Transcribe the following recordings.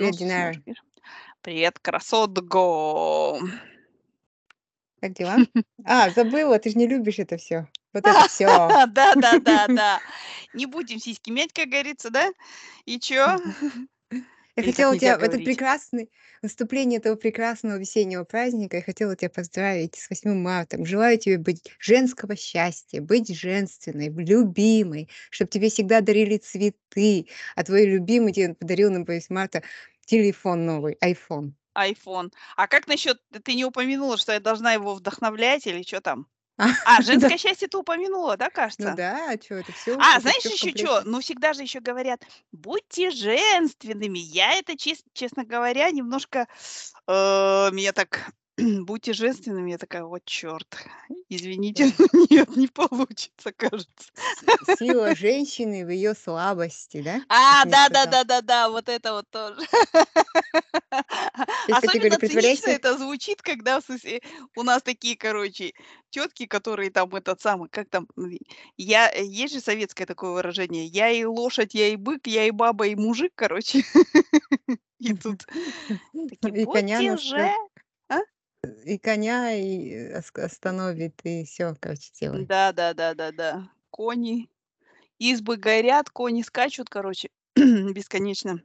Ну, Привет, красотко. Как дела? А, забыла, ты ж не любишь это всё. Вот это всё. Да-да-да-да. Не будем сиськи мять, как говорится, да? И чё? Я Или хотела тебя в этот прекрасный наступление этого прекрасного весеннего праздника, я хотела тебя поздравить с 8 марта. Желаю тебе быть женского счастья, быть женственной, любимой, чтоб тебе всегда дарили цветы, а твой любимый тебе подарил на 8 марта телефон новый, айфон. Айфон. А как насчёт ты не упомянула, что я должна его вдохновлять или чё там? А, да. женское счастье ты упомянула, да, Ну кажется? да, а чё, это всё А, знаешь чё? комплекте. Ну, всегда же ещё говорят: "Будьте женственными". Я это, чес честно говоря, немножко, э, меня так: "Будьте женственными". Я такая: "Вот чёрт, извините, Да. но нет, не получится, кажется". С сила женщины в её слабости, да? А, Как мне сказал. да-да-да-да-да, вот это вот тоже. Через Особенно цинично "притворяйся". это звучит, когда, в смысле, у нас такие, короче, тётки, которые там, этот самый, как там, м, я есть же советское такое выражение: "Я и лошадь, я и бык, я и баба, и мужик", короче. И тут такие: И коня "Будьте же"? И коня, и оск остановит, и всё, короче, сделает. Да-да-да-да-да. Кони, избы горят, кони скачут, короче, бесконечно.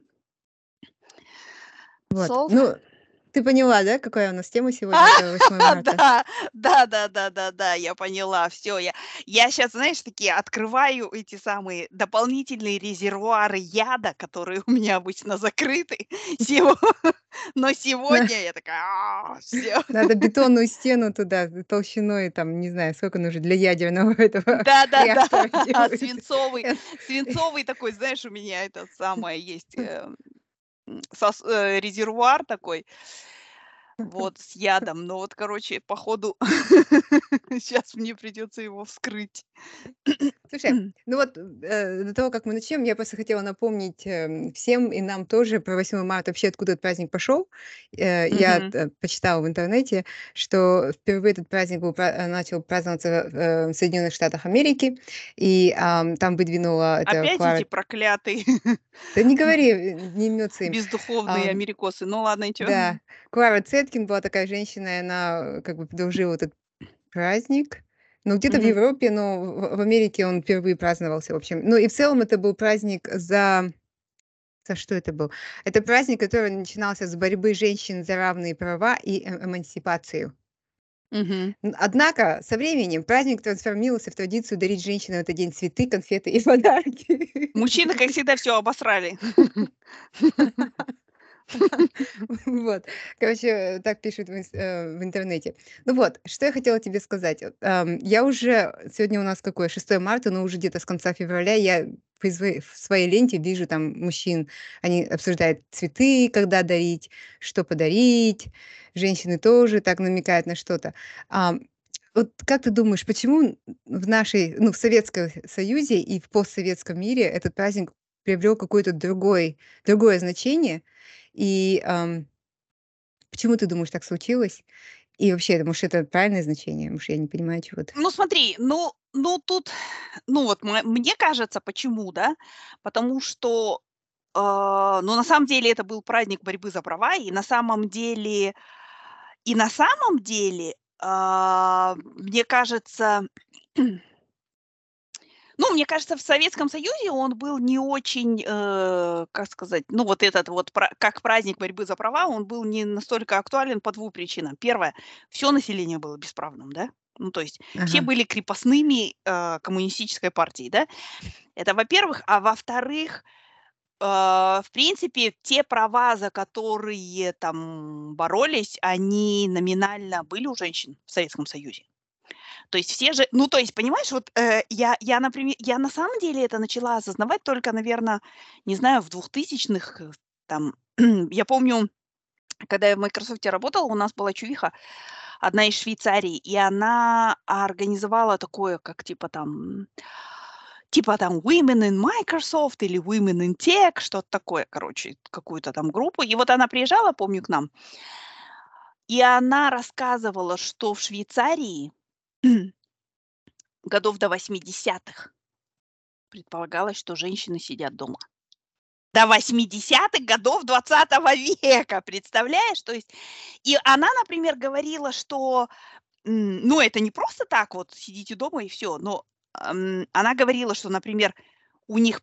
Вот. Солнце Ну, ты поняла, да, какая у нас тема сегодня про 8 марта? Да, да-да-да-да-да, я поняла. Всё, я я щас, знаешь, такие открываю эти самые дополнительные резервуары яда, которые у меня обычно закрыты. Но сегодня я такая: "А, всё". Надо бетонную стену туда толщиной, там, не знаю, сколько нужно для ядерного этого Да-да-да, реактора делают. свинцовый Э. свинцовый такой, знаешь, у меня этот самое есть, э, э, резервуар такой вот, с ядом. Но вот, короче, походу щас мне придётся его вскрыть. Слушай, ну вот, э, до того, как мы начнём, я просто хотела напомнить, эм, всем и нам тоже про 8 марта, вообще, откуда этот праздник пошёл. Э, я Мгм. т почитала в интернете, что впервые этот праздник был э, начал праздноваться, э, в Соединённых Штатах Америки, и, ам, там выдвинула это Опять эти Клара проклятые Да не говори, э, не имётся им. бездуховные Ам, америкосы. Ну ладно, чё? да, Клара Цеткин была такая женщина, и она, как бы, предложила этот праздник. Ну, где-то в Мгм. Европе, но в в Америке он впервые праздновался, в общем. Ну и в целом это был праздник за за что это был? Это праздник, который начинался с борьбы женщин за равные права и э эмансипацию. Н однако со временем праздник трансформировался в традицию дарить женщинам в этот день цветы, конфеты и подарки. Мужчины, как всегда, всё обосрали. Вот. Короче, так пишут э, в интернете. Ну вот, что я хотела тебе сказать. Я уже сегодня у нас какое, 6 марта, но уже где-то с конца февраля я в своей ленте вижу там мужчин, они обсуждают цветы, когда дарить, что подарить. Женщины тоже так намекают на что-то. Вот как ты думаешь, почему в нашей, ну, в Советском Союзе и в постсоветском мире этот праздник приобрёл какой-то другой другое значение? И, ам, почему ты думаешь, так случилось? И вообще, может, это правильное значение? Может, я не понимаю чего-то? Ну, смотри, ну ну, тут, ну, вот мне кажется, почему, да? Потому что, э, ну, на самом деле это был праздник борьбы за права, и на самом деле и на самом деле, а, мне кажется ну, мне кажется, в Советском Союзе он был не очень, э, как сказать, ну, вот этот вот как праздник борьбы за права, он был не настолько актуален по 2 причинам. 1: всё население было бесправным, да? Ну, то есть все Ага. были крепостными, э, коммунистической партии, да? Это, во-первых. А во-вторых, э, в принципе, те права, за которые там боролись, они номинально были у женщин в Советском Союзе. То есть все же ну, то есть, понимаешь, вот, э, я я, наприме я на самом деле это начала осознавать только, наверно, не знаю, в 2000-х, э, там. Я помню, когда я в "Майкрософте" работала, у нас была чувиха, одна из Швейцарии, и она организовала такое, как типа там типа там Women in Microsoft или Women in Tech, что-то такое, короче, какую-то там группу. И вот она приезжала, помню, к нам и она рассказывала, что в Швейцарии годов до 80 предполагалось, что женщины сидят дома. до 80-х годов 20 века, представляешь? То есть, и она, например, говорила, что, ну, это не просто так вот, сидите дома и все, но она говорила, что, например, у них,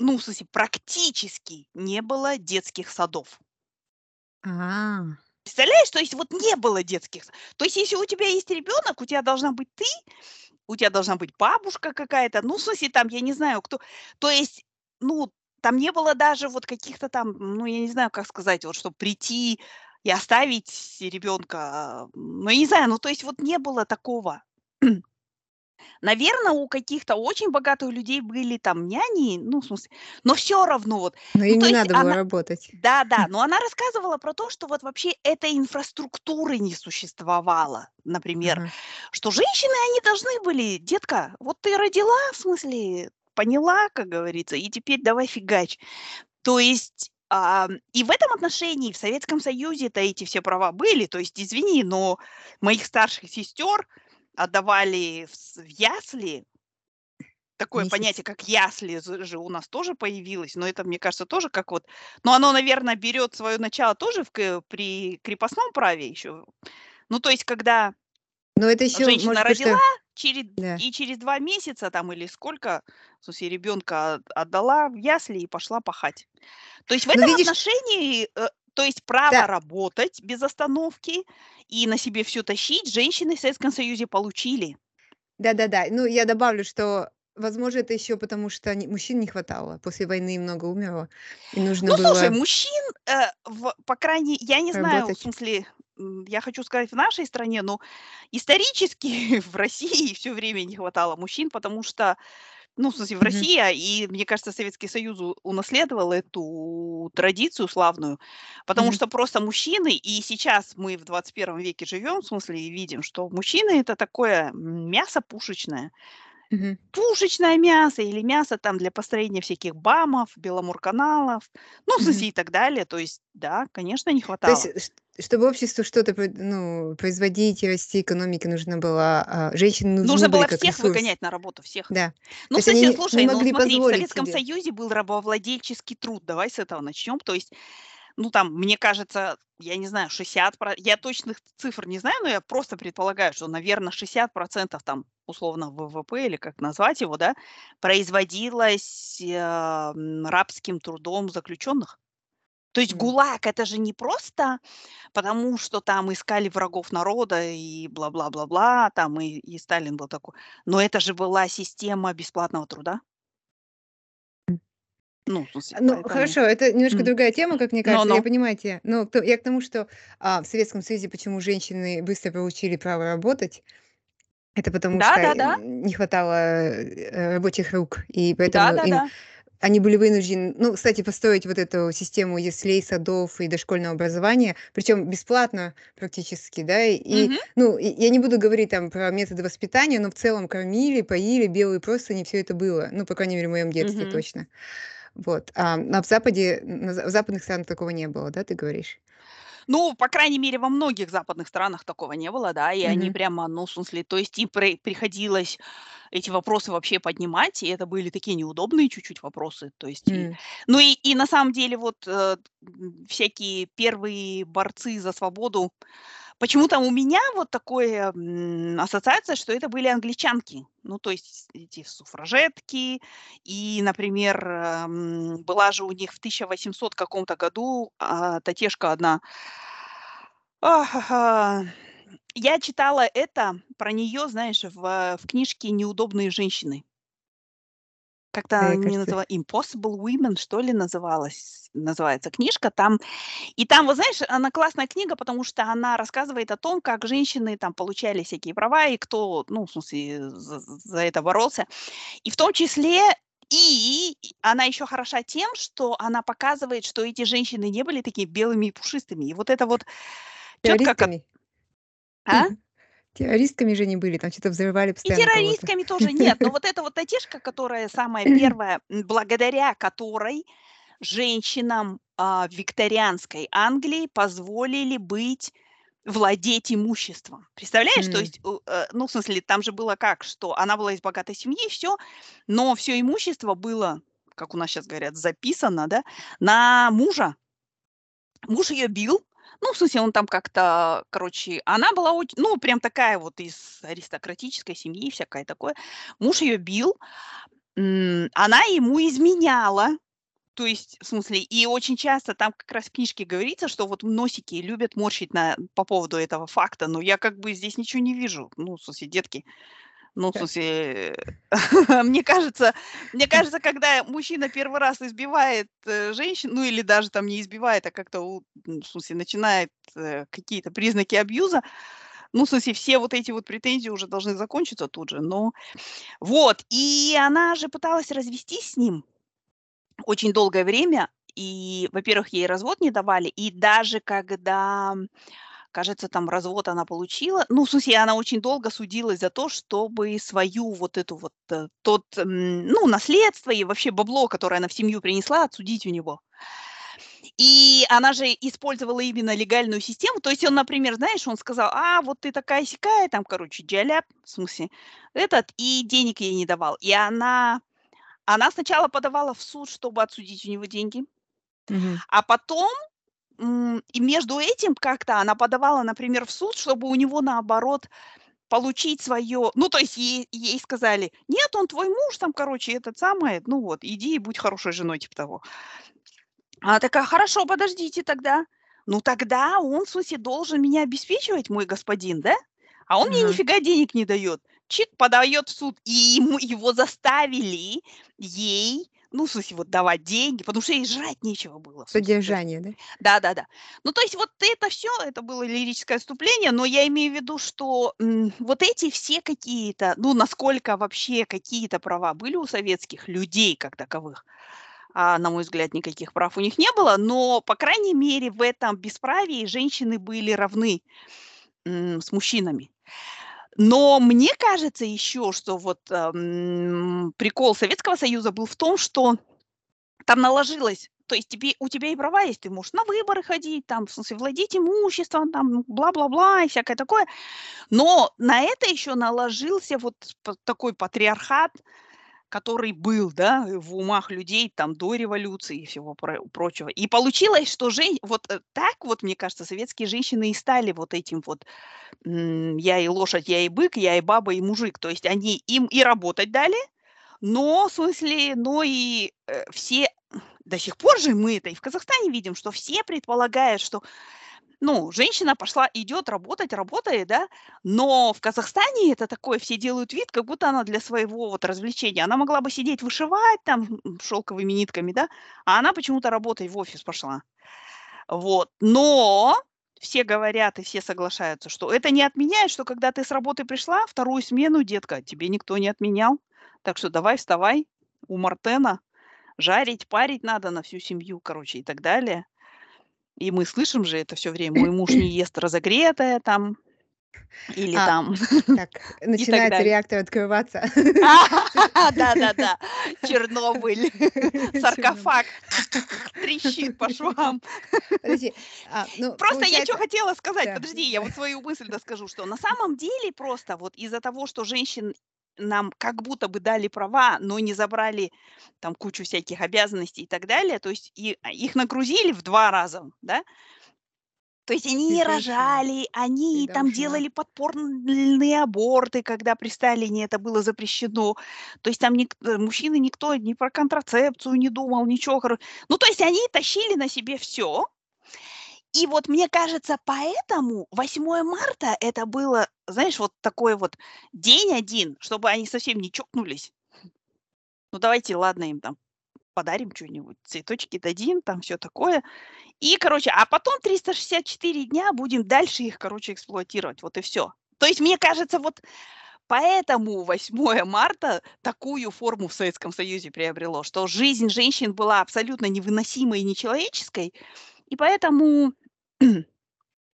ну, в смысле, практически не было детских садов. А. Представляешь, то есть вот не было детских. То есть если у тебя есть ребенок, у тебя должна быть ты, у тебя должна быть бабушка какая-то, ну, в смысле, там, я не знаю, кто. То есть, ну, там не было даже вот каких-то там, ну, я не знаю, как сказать, вот, чтобы прийти и оставить ребенка, ну, я не знаю, ну, то есть вот не было такого. Наверное, у каких-то очень богатых людей были там няни, ну, в смысле, но все равно вот. Но Ну, им то не надо было она, работать. да, да, но она рассказывала про то, что вот вообще этой инфраструктуры не существовало, например, что женщины, они должны были, детка, вот ты родила, в смысле, поняла, как говорится, и теперь давай фигач. То есть а, и в этом отношении в Советском Союзе-то эти все права были. То есть, извини, но моих старших сестер отдавали в, ясли. Такое Месяц. понятие, как ясли, же у нас тоже появилось, но это, мне кажется, тоже как вот... Но оно, наверное, берет свое начало тоже в, при крепостном праве еще. Ну, то есть, когда Но это еще, женщина может, родила, что... через, Да. и через два месяца там или сколько, в смысле, ребенка отдала в ясли и пошла пахать. То есть в Ну, этом видишь, отношении, э, то есть право да, работать без остановки и на себе все тащить женщины в Советском Союзе получили. да-да-да. Ну, я добавлю, что, возможно, это еще потому, что не- мужчин не хватало. После войны много умерло, и нужно Ну, слушай, было мужчин, э, в, по крайней, я не знаю, в работать. смысле, я хочу сказать в нашей стране, но исторически в России все время не хватало мужчин, потому что Ну, в смысле, в Мгм. России, а, и, мне кажется, Советский Союз унаследовал эту традицию славную, потому Мгм. что просто мужчины, и сейчас мы в 21 веке живем, в смысле, и видим, что мужчины это такое мясо пушечное. Мгм. Пушечное мясо или мясо там для построения всяких БАМов, Беломорканалов, ну, в смысле, и так далее. То есть, да, конечно, не То хватало. есть, ш- чтобы обществу что-то ну, производить и расти, экономике нужно было, а, женщины нужны Нужно было всех ресурс. выгонять на работу, всех. Да. Ну, есть они слушай, не, ну могли смотри, в Советском себе. Союзе был рабовладельческий труд. Давай с этого начнем. То есть ну, там, мне кажется, я не знаю, 60%, про- я точных цифр не знаю, но я просто предполагаю, что, наверное, 60% там, условно, ВВП, или как назвать его, да, производилось э, рабским трудом заключенных. То есть. ГУЛАГ это же не просто потому, что там искали врагов народа и бла-бла-бла-бла, там и, и Сталин был такой, но это же была система бесплатного труда. Ну, смысле, Ну, поэтому... хорошо, это немножко М. другая тема, как мне кажется, я Но-но. понимаю тебя. Но то- я к тому, что а, в Советском Союзе почему женщины быстро получили право работать, это потому что Да-да-да. м, не хватало э, рабочих рук, и поэтому им Да-да-да. Они были вынуждены, ну, кстати, построить вот эту систему яслей, садов и дошкольного образования, причем бесплатно практически, да, и, Мгм. ну, и я не буду говорить там про методы воспитания, но в целом кормили, поили, белые простыни, все это было, ну, по крайней мере, в моем детстве Мгм. точно. Вот. А, а в Западе, в западных странах такого не было, да, ты говоришь? Ну, по крайней мере, во многих западных странах такого не было, да, и они Мгм. прямо, ну, в смысле, то есть им при- приходилось эти вопросы вообще поднимать, и это были такие неудобные чуть-чуть вопросы, то есть, и, М. ну, и, и на самом деле вот э, всякие первые борцы за свободу, почему-то у меня вот такое ассоциация, что это были англичанки, ну, то есть эти суфражетки, и, например, была же у них в 1800 каком-то году а, татешка одна. Я читала это про нее, знаешь, в, в книжке «Неудобные женщины». Как-то Да, не кажется, называла «Impossible Women», что ли, называлась, называется книжка. Там, и там, вот знаешь, она классная книга, потому что она рассказывает о том, как женщины там получали всякие права, и кто, ну, в смысле, за, за это боролся. И в том числе и она еще хороша тем, что она показывает, что эти женщины не были такими белыми и пушистыми. И вот это вот тетка, ко- террористками. а? Террористками же не были, там что-то взрывали И постоянно террористками тоже нет. Но вот эта вот татишка, которая самая первая, благодаря которой женщинам а, викторианской Англии позволили быть владеть имуществом. Представляешь, то М. есть, э, ну, в смысле, там же было как, что она была из богатой семьи, все, но все имущество было как у нас сейчас говорят, записано, да, на мужа. Муж ее бил, ну, в смысле, он там как-то, короче, она была очень, ну, прям такая вот из аристократической семьи, всякое такое. Муж ее бил, она ему изменяла, то есть, в смысле, и очень часто там как раз в книжке говорится, что вот носики любят морщить на, по поводу этого факта, но я как бы здесь ничего не вижу. Ну, в смысле, детки, ну, в смысле, мне кажется, мне кажется, когда мужчина первый раз избивает э, женщину, ну или даже там не избивает, а как-то, в смысле, начинает э, какие-то признаки абьюза, ну, в смысле, все вот эти вот претензии уже должны закончиться тут же. Но вот, и она же пыталась развестись с ним очень долгое время. И, во-первых, ей развод не давали. И даже когда, кажется, там развод она получила, ну, в смысле, она очень долго судилась за то, чтобы свою вот эту вот, э, тот, ну, наследство и вообще бабло, которое она в семью принесла, отсудить у него. И она же использовала именно легальную систему. То есть он, например, знаешь, он сказал, а, вот ты такая сякая, там, короче, диаляп, в смысле, этот, и денег ей не давал. И она, она сначала подавала в суд, чтобы отсудить у него деньги, Мгм. а потом, и между этим как-то она подавала, например, в суд, чтобы у него, наоборот, получить свое, ну, то есть ей, ей сказали, нет, он твой муж, там, короче, этот самый, ну вот, иди и будь хорошей женой, типа того. Она такая: "Хорошо, подождите тогда. Ну, тогда он, в смысле, должен меня обеспечивать, мой господин, да? А он мне Ага. нифига денег не дает". Чик, подает в суд, и ему его заставили ей, ну, в смысле, вот давать деньги, потому что ей жрать нечего было, в смысле, то есть Содержание, да? Да-да-да. Ну, то есть вот это все, это было лирическое отступление, но я имею в виду, что, м, вот эти все какие-то, ну, насколько вообще какие-то права были у советских людей как таковых, а, на мой взгляд, никаких прав у них не было, но, по крайней мере, в этом бесправии женщины были равны с мужчинами. Но мне кажется еще, что вот м, прикол Советского Союза был в том, что там наложилось, то есть тебе, у тебя и права есть, ты можешь на выборы ходить, там, в смысле, владеть имуществом, там, бла-бла-бла и всякое такое. Но на это еще наложился вот такой патриархат, который был, да, в умах людей там до революции и всего прочего. И получилось, что жен... вот э, так вот, мне кажется, советские женщины и стали вот этим вот я и лошадь, я и бык, я и баба, и мужик. То есть они им и работать дали, но, в смысле, но и э, все, до сих пор же мы это и в Казахстане видим, что все предполагают, что ну, женщина пошла, идет работать, работает, да, но в Казахстане это такое, все делают вид, как будто она для своего вот развлечения. Она могла бы сидеть вышивать там шелковыми нитками, да, а она почему-то работать в офис пошла. Вот, но все говорят и все соглашаются, что это не отменяет, что когда ты с работы пришла, вторую смену, детка, тебе никто не отменял. Так что давай вставай у Мартена, жарить, парить надо на всю семью, короче, и так далее. И мы слышим же это все время. Мой муж не ест разогретое там или А, там так, начинается реактор открываться. Да-да-да, Чернобыль, саркофаг трещит по швам. А, ну, Просто я что хотела сказать, подожди, я вот свою мысль доскажу, что на самом деле просто вот из-за того, что женщин нам как будто бы дали права, но не забрали там кучу всяких обязанностей и так далее, то есть и, а, их нагрузили в два раза, да, то есть они не точно. рожали, они Ты там делали подпорные аборты, когда при Сталине это было запрещено. То есть там ник- э, мужчины никто ни про контрацепцию не думал, ничего. Ну, то есть они тащили на себе все. И вот мне кажется, поэтому 8 марта это было, знаешь, вот такой вот день один, чтобы они совсем не чокнулись. Ну, давайте, ладно, им там подарим что-нибудь, цветочки дадим, там все такое. И, короче, а потом 364 дня будем дальше их, короче, эксплуатировать. Вот и все. То есть, мне кажется, вот поэтому 8 марта такую форму в Советском Союзе приобрело, что жизнь женщин была абсолютно невыносимой и нечеловеческой, и поэтому,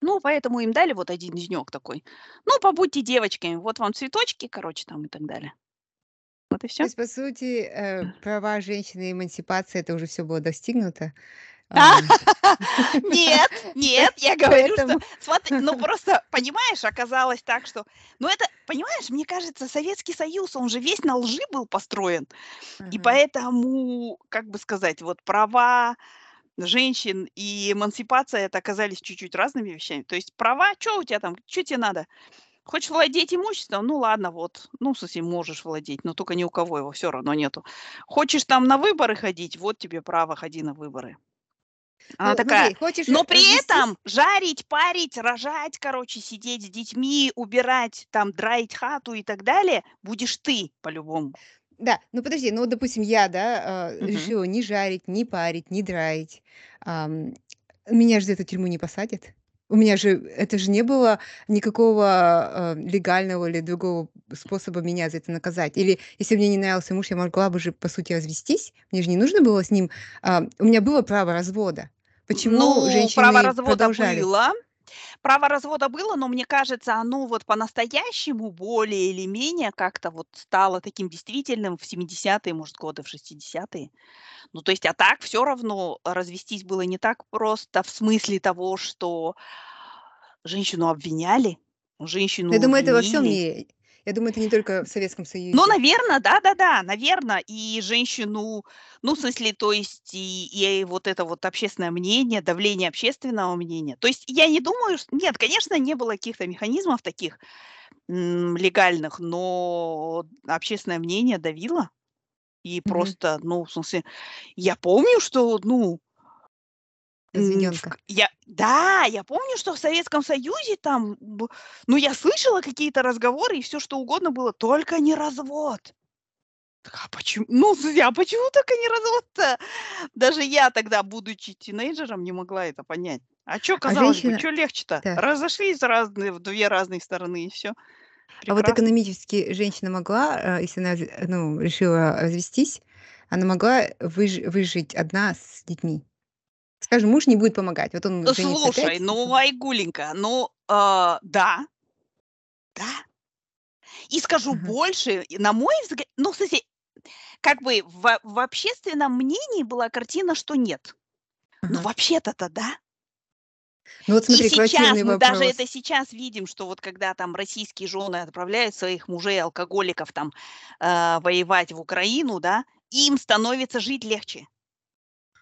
ну, поэтому им дали вот один денек такой. Ну, побудьте девочками, вот вам цветочки, короче, там и так далее. Вот и То все. есть, по сути, э, права женщины и эмансипация- это уже все было достигнуто. Ам, Нет, нет, я говорю, что смотри, ну просто, понимаешь, оказалось так, что, ну это, понимаешь, мне кажется, Советский Союз, он же весь на лжи был построен, и поэтому, как бы сказать, вот права женщин и эмансипация это оказались чуть-чуть разными вещами. То есть права, что у тебя там, что тебе надо? Хочешь владеть имуществом? Ну ладно, вот. Ну, в смысле, можешь владеть, но только ни у кого его все равно нету. Хочешь там на выборы ходить? Вот тебе право, ходи на выборы. Она Ну, такая, смотри, хочешь но при развестись? этом жарить, парить, рожать, короче, сидеть с детьми, убирать, там, драить хату и так далее, будешь ты по-любому. Да, ну подожди, ну, вот, допустим, я, да, Мгм. решила не жарить, не парить, не драить. Ам, меня же за это в тюрьму не посадят. У меня же это же не было никакого, а, легального или другого способа меня за это наказать. Или если мне не нравился муж, я могла бы же, по сути, развестись. Мне же не нужно было с ним а, у меня было право развода. Почему Ну, право женщины развода продолжали? было. Право развода было, но мне кажется, оно вот по-настоящему более или менее как-то вот стало таким действительным в 70-е, может, годы, в 60-е. Ну, то есть, а так все равно развестись было не так просто в смысле того, что женщину обвиняли, Я женщину думаю, это во всем мире. Я думаю, это не только в Советском Ну, Союзе. наверно, да-да-да, наверно. И женщину, ну, в смысле, то есть и и вот это вот общественное мнение, давление общественного мнения. То есть я не думаю, ш нет, конечно, не было каких-то механизмов таких, м, легальных, но общественное мнение давило. И Мгм. просто, ну, в смысле, я помню, что, ну к я да, я помню, что в Советском Союзе там ну, я слышала какие-то разговоры, и всё что угодно было, только не развод. Так а почему? Ну, смысле, а почему только не развод-то? Даже я тогда, будучи тинейджером, не могла это понять. А чё, А казалось бы, женщина чё легче-то? да. Разошлись разные в 2 разные стороны, и всё. А вот Прекрасно. экономически женщина могла, а, если она, ну, решила развестись, она могла выж выжить одна с детьми? Скажем, муж не будет помогать. Вот он Ну, слушай, опять. ну, Айгуленька, ну, а, да. Да. И скажу Ага. больше, и на мой взгля ну, смысле, как бы в в общественном мнении была картина, что нет. Но Ага. вообще-то-то да. Ну вот И смотри, сейчас, квартирный мы даже вопрос. это сейчас видим, что вот когда там российские жены отправляют своих мужей-алкоголиков там, а, воевать в Украину, да, им становится жить легче.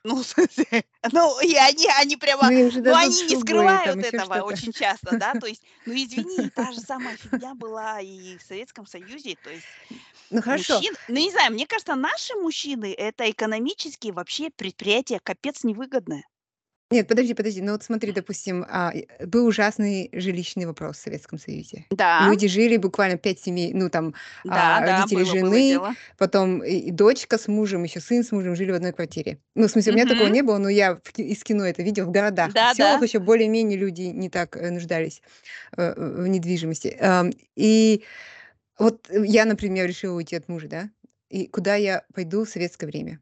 Ну, ну, и они они прямо, Ну, ну, они не скрывают этого очень часто, да. То есть, ну, извини, та же самая фигня была и в Советском Союзе. То есть Ну, хорошо. мужчин ну, не знаю, мне кажется, наши мужчины- это экономически вообще предприятие капец невыгодное. Нет, подожди, подожди. Ну вот смотри, допустим, а, и был ужасный жилищный вопрос в Советском Союзе. Да. Люди жили буквально 5 семей, ну, там, Да, а, да, родители было было жены, дело. потом и и дочка с мужем, ещё сын с мужем жили в одной квартире. Ну, в смысле, у меня такого Мгм. не было, но я в из кино это видела в городах. В сёлах Да-да. ещё более-менее люди не так, э, нуждались, э, в недвижимости. Ам, и вот я, например, решила уйти от мужа, да, и куда я пойду в советское время?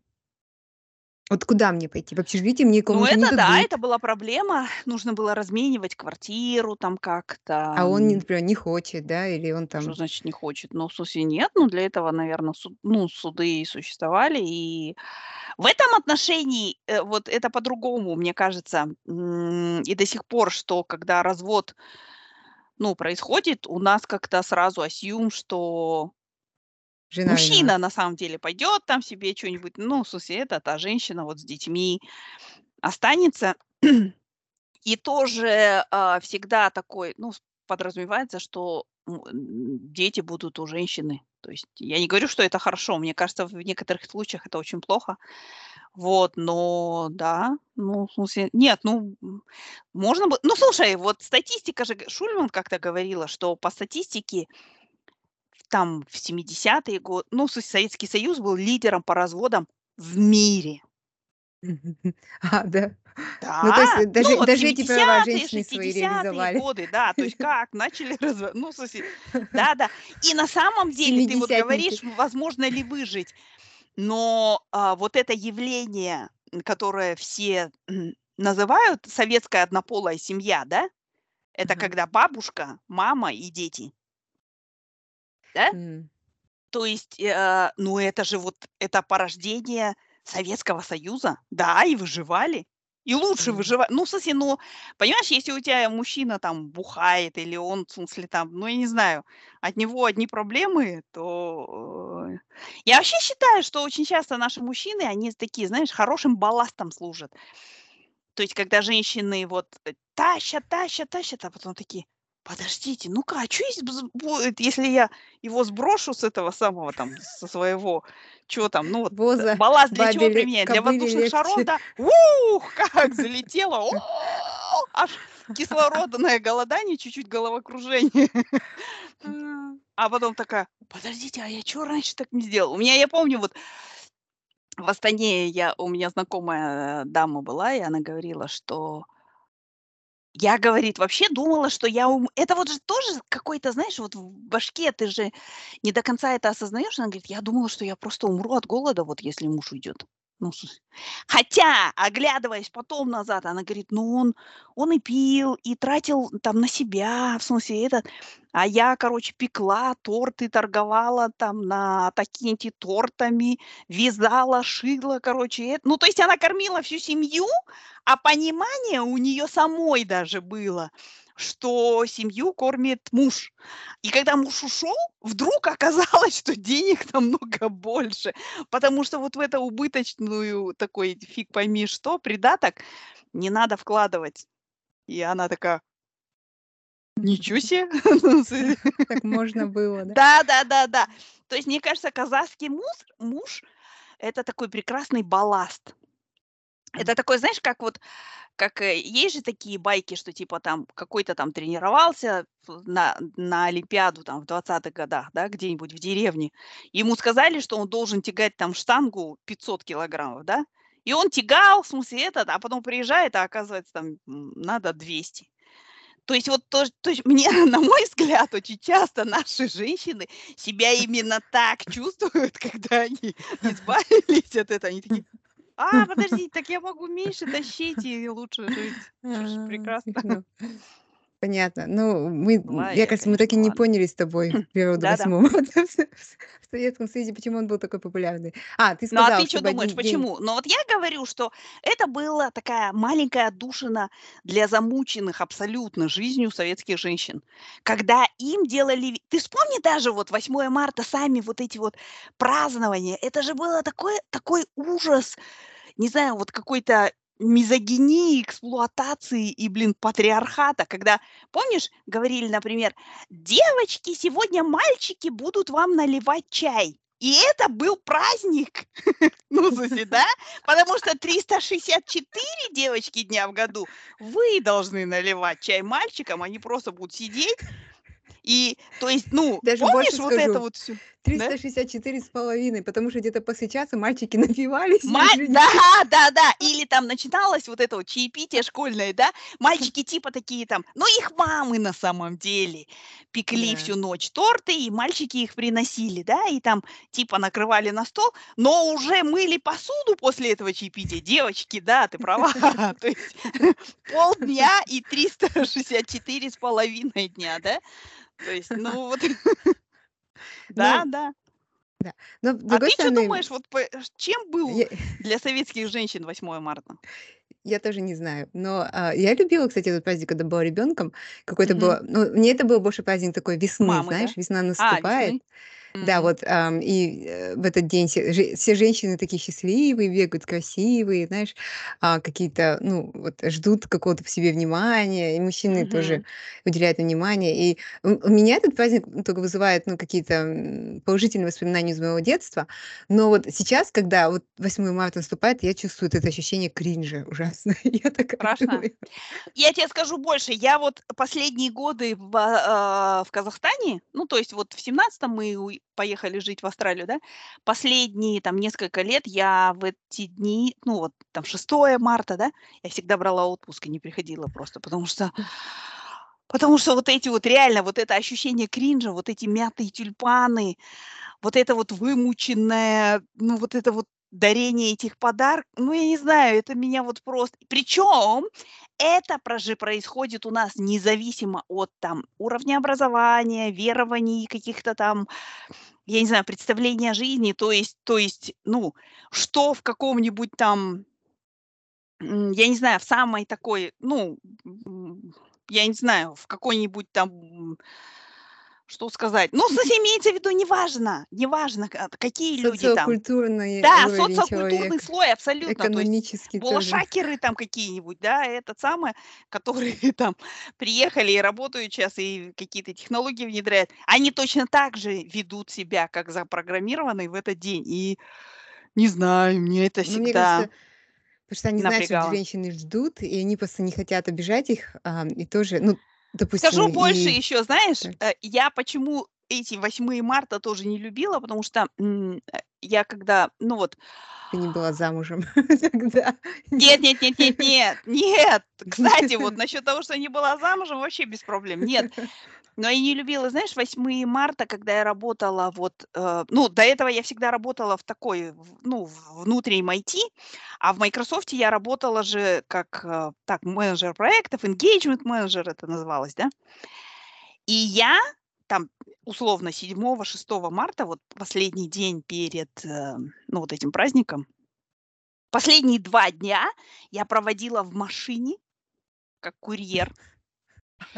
Вот куда мне пойти? В общежитие мне Ну, комнату не это да, это была проблема. Нужно было разменивать квартиру там как-то, А он, не м. например, не хочет, да, или он Что там значит не хочет? Ну, в смысле, нет, ну, для этого, наверно, суд ну, суды и существовали. И в этом отношении, э, вот это по-другому, мне кажется. М, и до сих пор, что когда развод ну, происходит, у нас как-то сразу assume, что Жена мужчина виновата. на самом деле пойдёт там себе чё-нибудь, ну, в смысле, этот, а женщина вот с детьми останется. И тоже, а, всегда такой, ну, подразумевается, что, дети будут у женщины. То есть я не говорю, что это хорошо. Мне кажется, в некоторых случаях это очень плохо. Вот, но да, ну, в смысле, нет, ну, можно бы ну, слушай, вот статистика же Шульман как-то говорила, что по статистике там в 70-е го ну, Советский Союз был лидером по разводам в мире. А, да? Ну, то есть, Да, э, ну, даже вот даже эти права 70-е, женщины свои 60-е реализовали. годы, да, то есть как начали разво ну, в смысле, да-да. И на самом деле ты вот говоришь, возможно ли выжить, но, а, вот это явление, которое все, называют советская однополая семья, да, это Ага. когда бабушка, мама и дети. Да? М. То есть, э, ну, это же вот это порождение Советского Союза. Да, и выживали. И лучше Мгм. выживать. Ну, в смысле, ну, понимаешь, если у тебя мужчина там бухает или он, в смысле, там, ну, я не знаю, от него одни проблемы, то э, я вообще считаю, что очень часто наши мужчины, они такие, знаешь, хорошим балластом служат. То есть, когда женщины вот э, тащат, тащат, тащат, а потом такие, подождите, ну-ка, а что если я его сброшу с этого самого там, со своего, что там, ну вот, э, Воза балласт для чего бабе применять? Для воздушных шаров, легче. да? Ух, как залетело! О, Аж кислородное голодание, чуть-чуть головокружение. А. А потом такая, подождите, а я что раньше так не сделала? У меня, я помню, вот в Астане я, у меня знакомая дама была, и она говорила, что я, говорит, вообще думала, что я ум Это вот же тоже какой-то, знаешь, вот в башке ты же не до конца это осознаешь. Она говорит: "Я думала, что я просто умру от голода, вот если муж уйдет". Ну. Хотя, оглядываясь потом назад, она говорит: "Ну, он он и пил, и тратил там на себя, в смысле этот, а я, короче, пекла торты, торговала там на Такенте тортами, вязала, шила, короче, эт". Ну, то есть она кормила всю семью, а понимание у нее самой даже было, что семью кормит муж. И когда муж ушел, вдруг оказалось, что денег намного больше, потому что вот в эту убыточную такой фиг пойми что, придаток не надо вкладывать. И она такая Ничего се. Так можно было, да? Да да да да. То есть, мне кажется, казахский муж муж- это такой прекрасный балласт. Это такой, знаешь, как вот, как, э, есть же такие байки, что типа там какой-то там тренировался на на олимпиаду там в двадцатых годах, да, где-нибудь в деревне. Ему сказали, что он должен тягать там штангу 500 килограммов, да. И он тягал, в смысле этот, а потом приезжает, а оказывается там, надо 200. То есть вот тож то есть мне, на мой взгляд, очень часто наши женщины себя именно так чувствуют, когда они избавились от этого. Они такие: "А, подождите, так я могу меньше тащить и лучше жить". Что ж, А, прекрасно. Понятно. Ну, мы, мне я, кажется, мы так и не ладно. поняли с тобой природу Да-да. 8 марта в Со в Советском Союзе, почему он был такой популярный. А, ты Ну, а сказал, ты чтобы думаешь, почему? Ну, вот я говорю, что это была такая маленькая отдушина для замученных абсолютно жизнью советских женщин, когда им делали Ты вспомни даже вот 8 марта, сами вот эти вот празднования. Это же было такой такой ужас, не знаю, вот какой-то мизогинии, эксплуатации и, блин, патриархата, когда, помнишь, говорили, например, девочки, сегодня мальчики будут вам наливать чай. И это был праздник, ну, слушай, да? Потому что 364 девочки дня в году вы должны наливать чай мальчикам, а они просто будут сидеть. И, то есть, ну, Даже помнишь вот скажу. это вот все? 364 да? с половиной, потому что где-то после часа мальчики напивались. Ма- да, да, да. Или там начиналось вот это вот чаепитие школьное, да? Мальчики типа такие там, ну их мамы на самом деле пекли да. всю ночь торты, и мальчики их приносили, да, и там типа накрывали на стол, но уже мыли посуду после этого чаепития. Девочки, да, ты права. То есть полдня и 364 с половиной дня, да? То есть, ну вот... Да, Ну да. Да. Но А ты стороны думаешь, вот п ш чем был Я для советских женщин 8 марта? Я тоже не знаю. Но, а, я любила, кстати, этот праздник, когда была ребенком. Какой-то Мгм. было ну, мне это был больше праздник такой весны, Мамы, да? знаешь, весна А, наступает. весны? Да, вот, ам, и, э, в этот день все же все женщины такие счастливые, бегают красивые, знаешь, а, какие-то, ну, вот ждут какого-то в себе внимания, и мужчины тоже Мгм. уделяют им внимание. И у у меня этот праздник, только вызывает, ну, какие-то, м, положительные воспоминания из моего детства. Но вот сейчас, когда вот 8 марта наступает, я чувствую вот это ощущение кринжа ужасное. Я такая Страшно? думаю Я те скажу больше, я вот последние годы в, а, в Казахстане, ну, то есть вот в 17 мы поехали жить в Австралию, да. Последние там несколько лет я в эти дни, ну, вот там 6 марта, да, я всегда брала отпуск и не приходила просто, потому что потому что вот эти вот реально, вот это ощущение кринжа, вот эти мятые тюльпаны, вот это вот вымученное, ну, вот это вот дарение этих подар ну, я не знаю, это меня вот просто Причем это происходит у нас независимо от там уровня образования, верований, каких-то там, я не знаю, представления жизни. То есть то есть, ну, что в каком-нибудь там я не знаю, в самой такой, ну, я не знаю, в какой-нибудь там что сказать? Ну, имеется в виду, неважно, неважно, какие люди там. Социокультурный Да, социокультурный слой, абсолютно. То есть экономический тоже. там какие-нибудь, да, это самое, которые там приехали и работают сейчас, и какие-то технологии внедряют. Они точно так же ведут себя, как запрограммированные в этот день. И не знаю, мне это Ну, мне всегда кажется, потому что они знают, что напрягало. женщины ждут, и они просто не хотят обижать их, ам, и тоже, ну, Скажу допустим, больше и еще, знаешь, э, я почему эти 8 марта тоже не любила, потому что э, я когда, ну вот, Ты не была замужем тогда. нет, нет, нет, нет, нет, нет. Кстати, вот насчет того, что не была замужем, вообще без проблем. Нет, но я не любила, знаешь, 8 марта, когда я работала вот, э, ну, до этого я всегда работала в такой, ну, в- внутреннем IT, а в Microsoft я работала же как, э, так, менеджер проектов, engagement менеджер это называлось, да. И я там условно 7-6 марта, вот последний день перед, э, ну, вот этим праздником, последние два дня я проводила в машине, как курьер.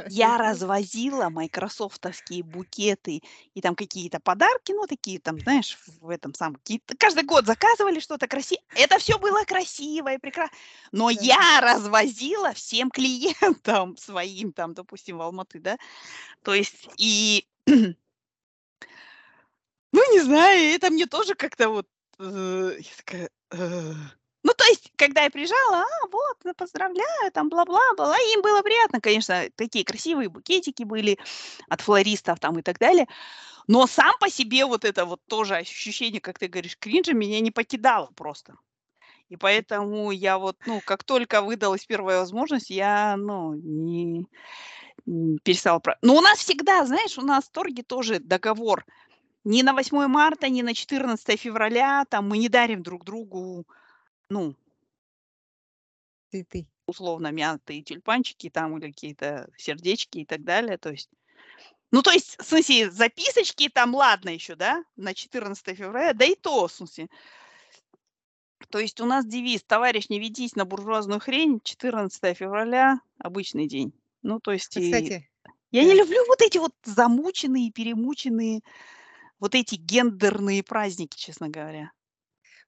Я развозила майкрософтовские букеты и там какие-то подарки, ну, такие там, знаешь, в этом самом, какие-то, каждый год заказывали что-то красивое. Это все было красиво и прекрасно. Но Да. я развозила всем клиентам своим, там, допустим, в Алматы, да. То есть и, ну, не знаю, это мне тоже как-то вот, э, я такая, э. Ну, то есть, когда я приезжала, а, вот, поздравляю, там, бла-бла-бла, им было приятно, конечно, такие красивые букетики были от флористов там и так далее. Но сам по себе вот это вот тоже ощущение, как ты говоришь, кринжа меня не покидало просто. И поэтому я вот, ну, как только выдалась первая возможность, я, ну, не, м, перестала... про- Но у нас всегда, знаешь, у нас в торге тоже договор. Ни на 8 марта, ни на 14 февраля там мы не дарим друг другу, ну, Цветы. условно мятые тюльпанчики там или какие-то сердечки и так далее. То есть, ну, то есть, в смысле, записочки там, ладно еще, да, на 14 февраля, да и то, в смысле. То есть у нас девиз «Товарищ, не ведись на буржуазную хрень», 14 февраля, обычный день. Ну, то есть, Ну, и кстати, я не да. люблю вот эти вот замученные, перемученные, вот эти гендерные праздники, честно говоря.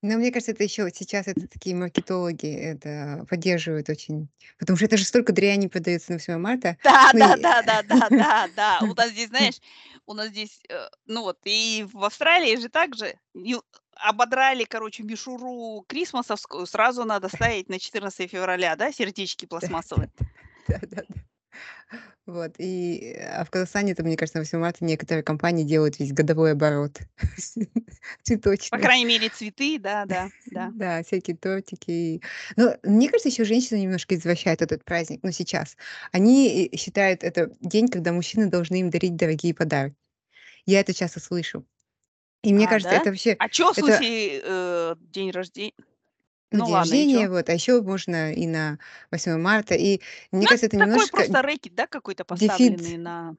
Но мне кажется, это еще сейчас это такие маркетологи это поддерживают очень, потому что это же столько дряни продается на 8 марта. Да, Ну да, да, да, да, да, да. У нас здесь, знаешь, у нас здесь, э, ну вот, и в Австралии же так же. Ободрали, короче, мишуру крисмасовскую, сразу надо ставить на 14 февраля, да, сердечки да, пластмассовые. да-да-да. Вот, и, а в Казахстане, это, мне кажется, на 8 марта некоторые компании делают весь годовой оборот По цветочный. крайней мере, цветы, да, да, да. Да, всякие тортики. и- Ну, мне кажется, еще женщины немножко извращают этот праздник, ну, сейчас. Они э, считают это день, когда мужчины должны им дарить дорогие подарки. Я это часто слышу. И мне А, кажется, да? это вообще, А чё, в это, э, день рождения? Ну, день ладно, и рождения, чё? вот, а еще можно и на 8 марта. И мне Ну, кажется, это такой немножко просто рэкет, да, какой-то поставленный на...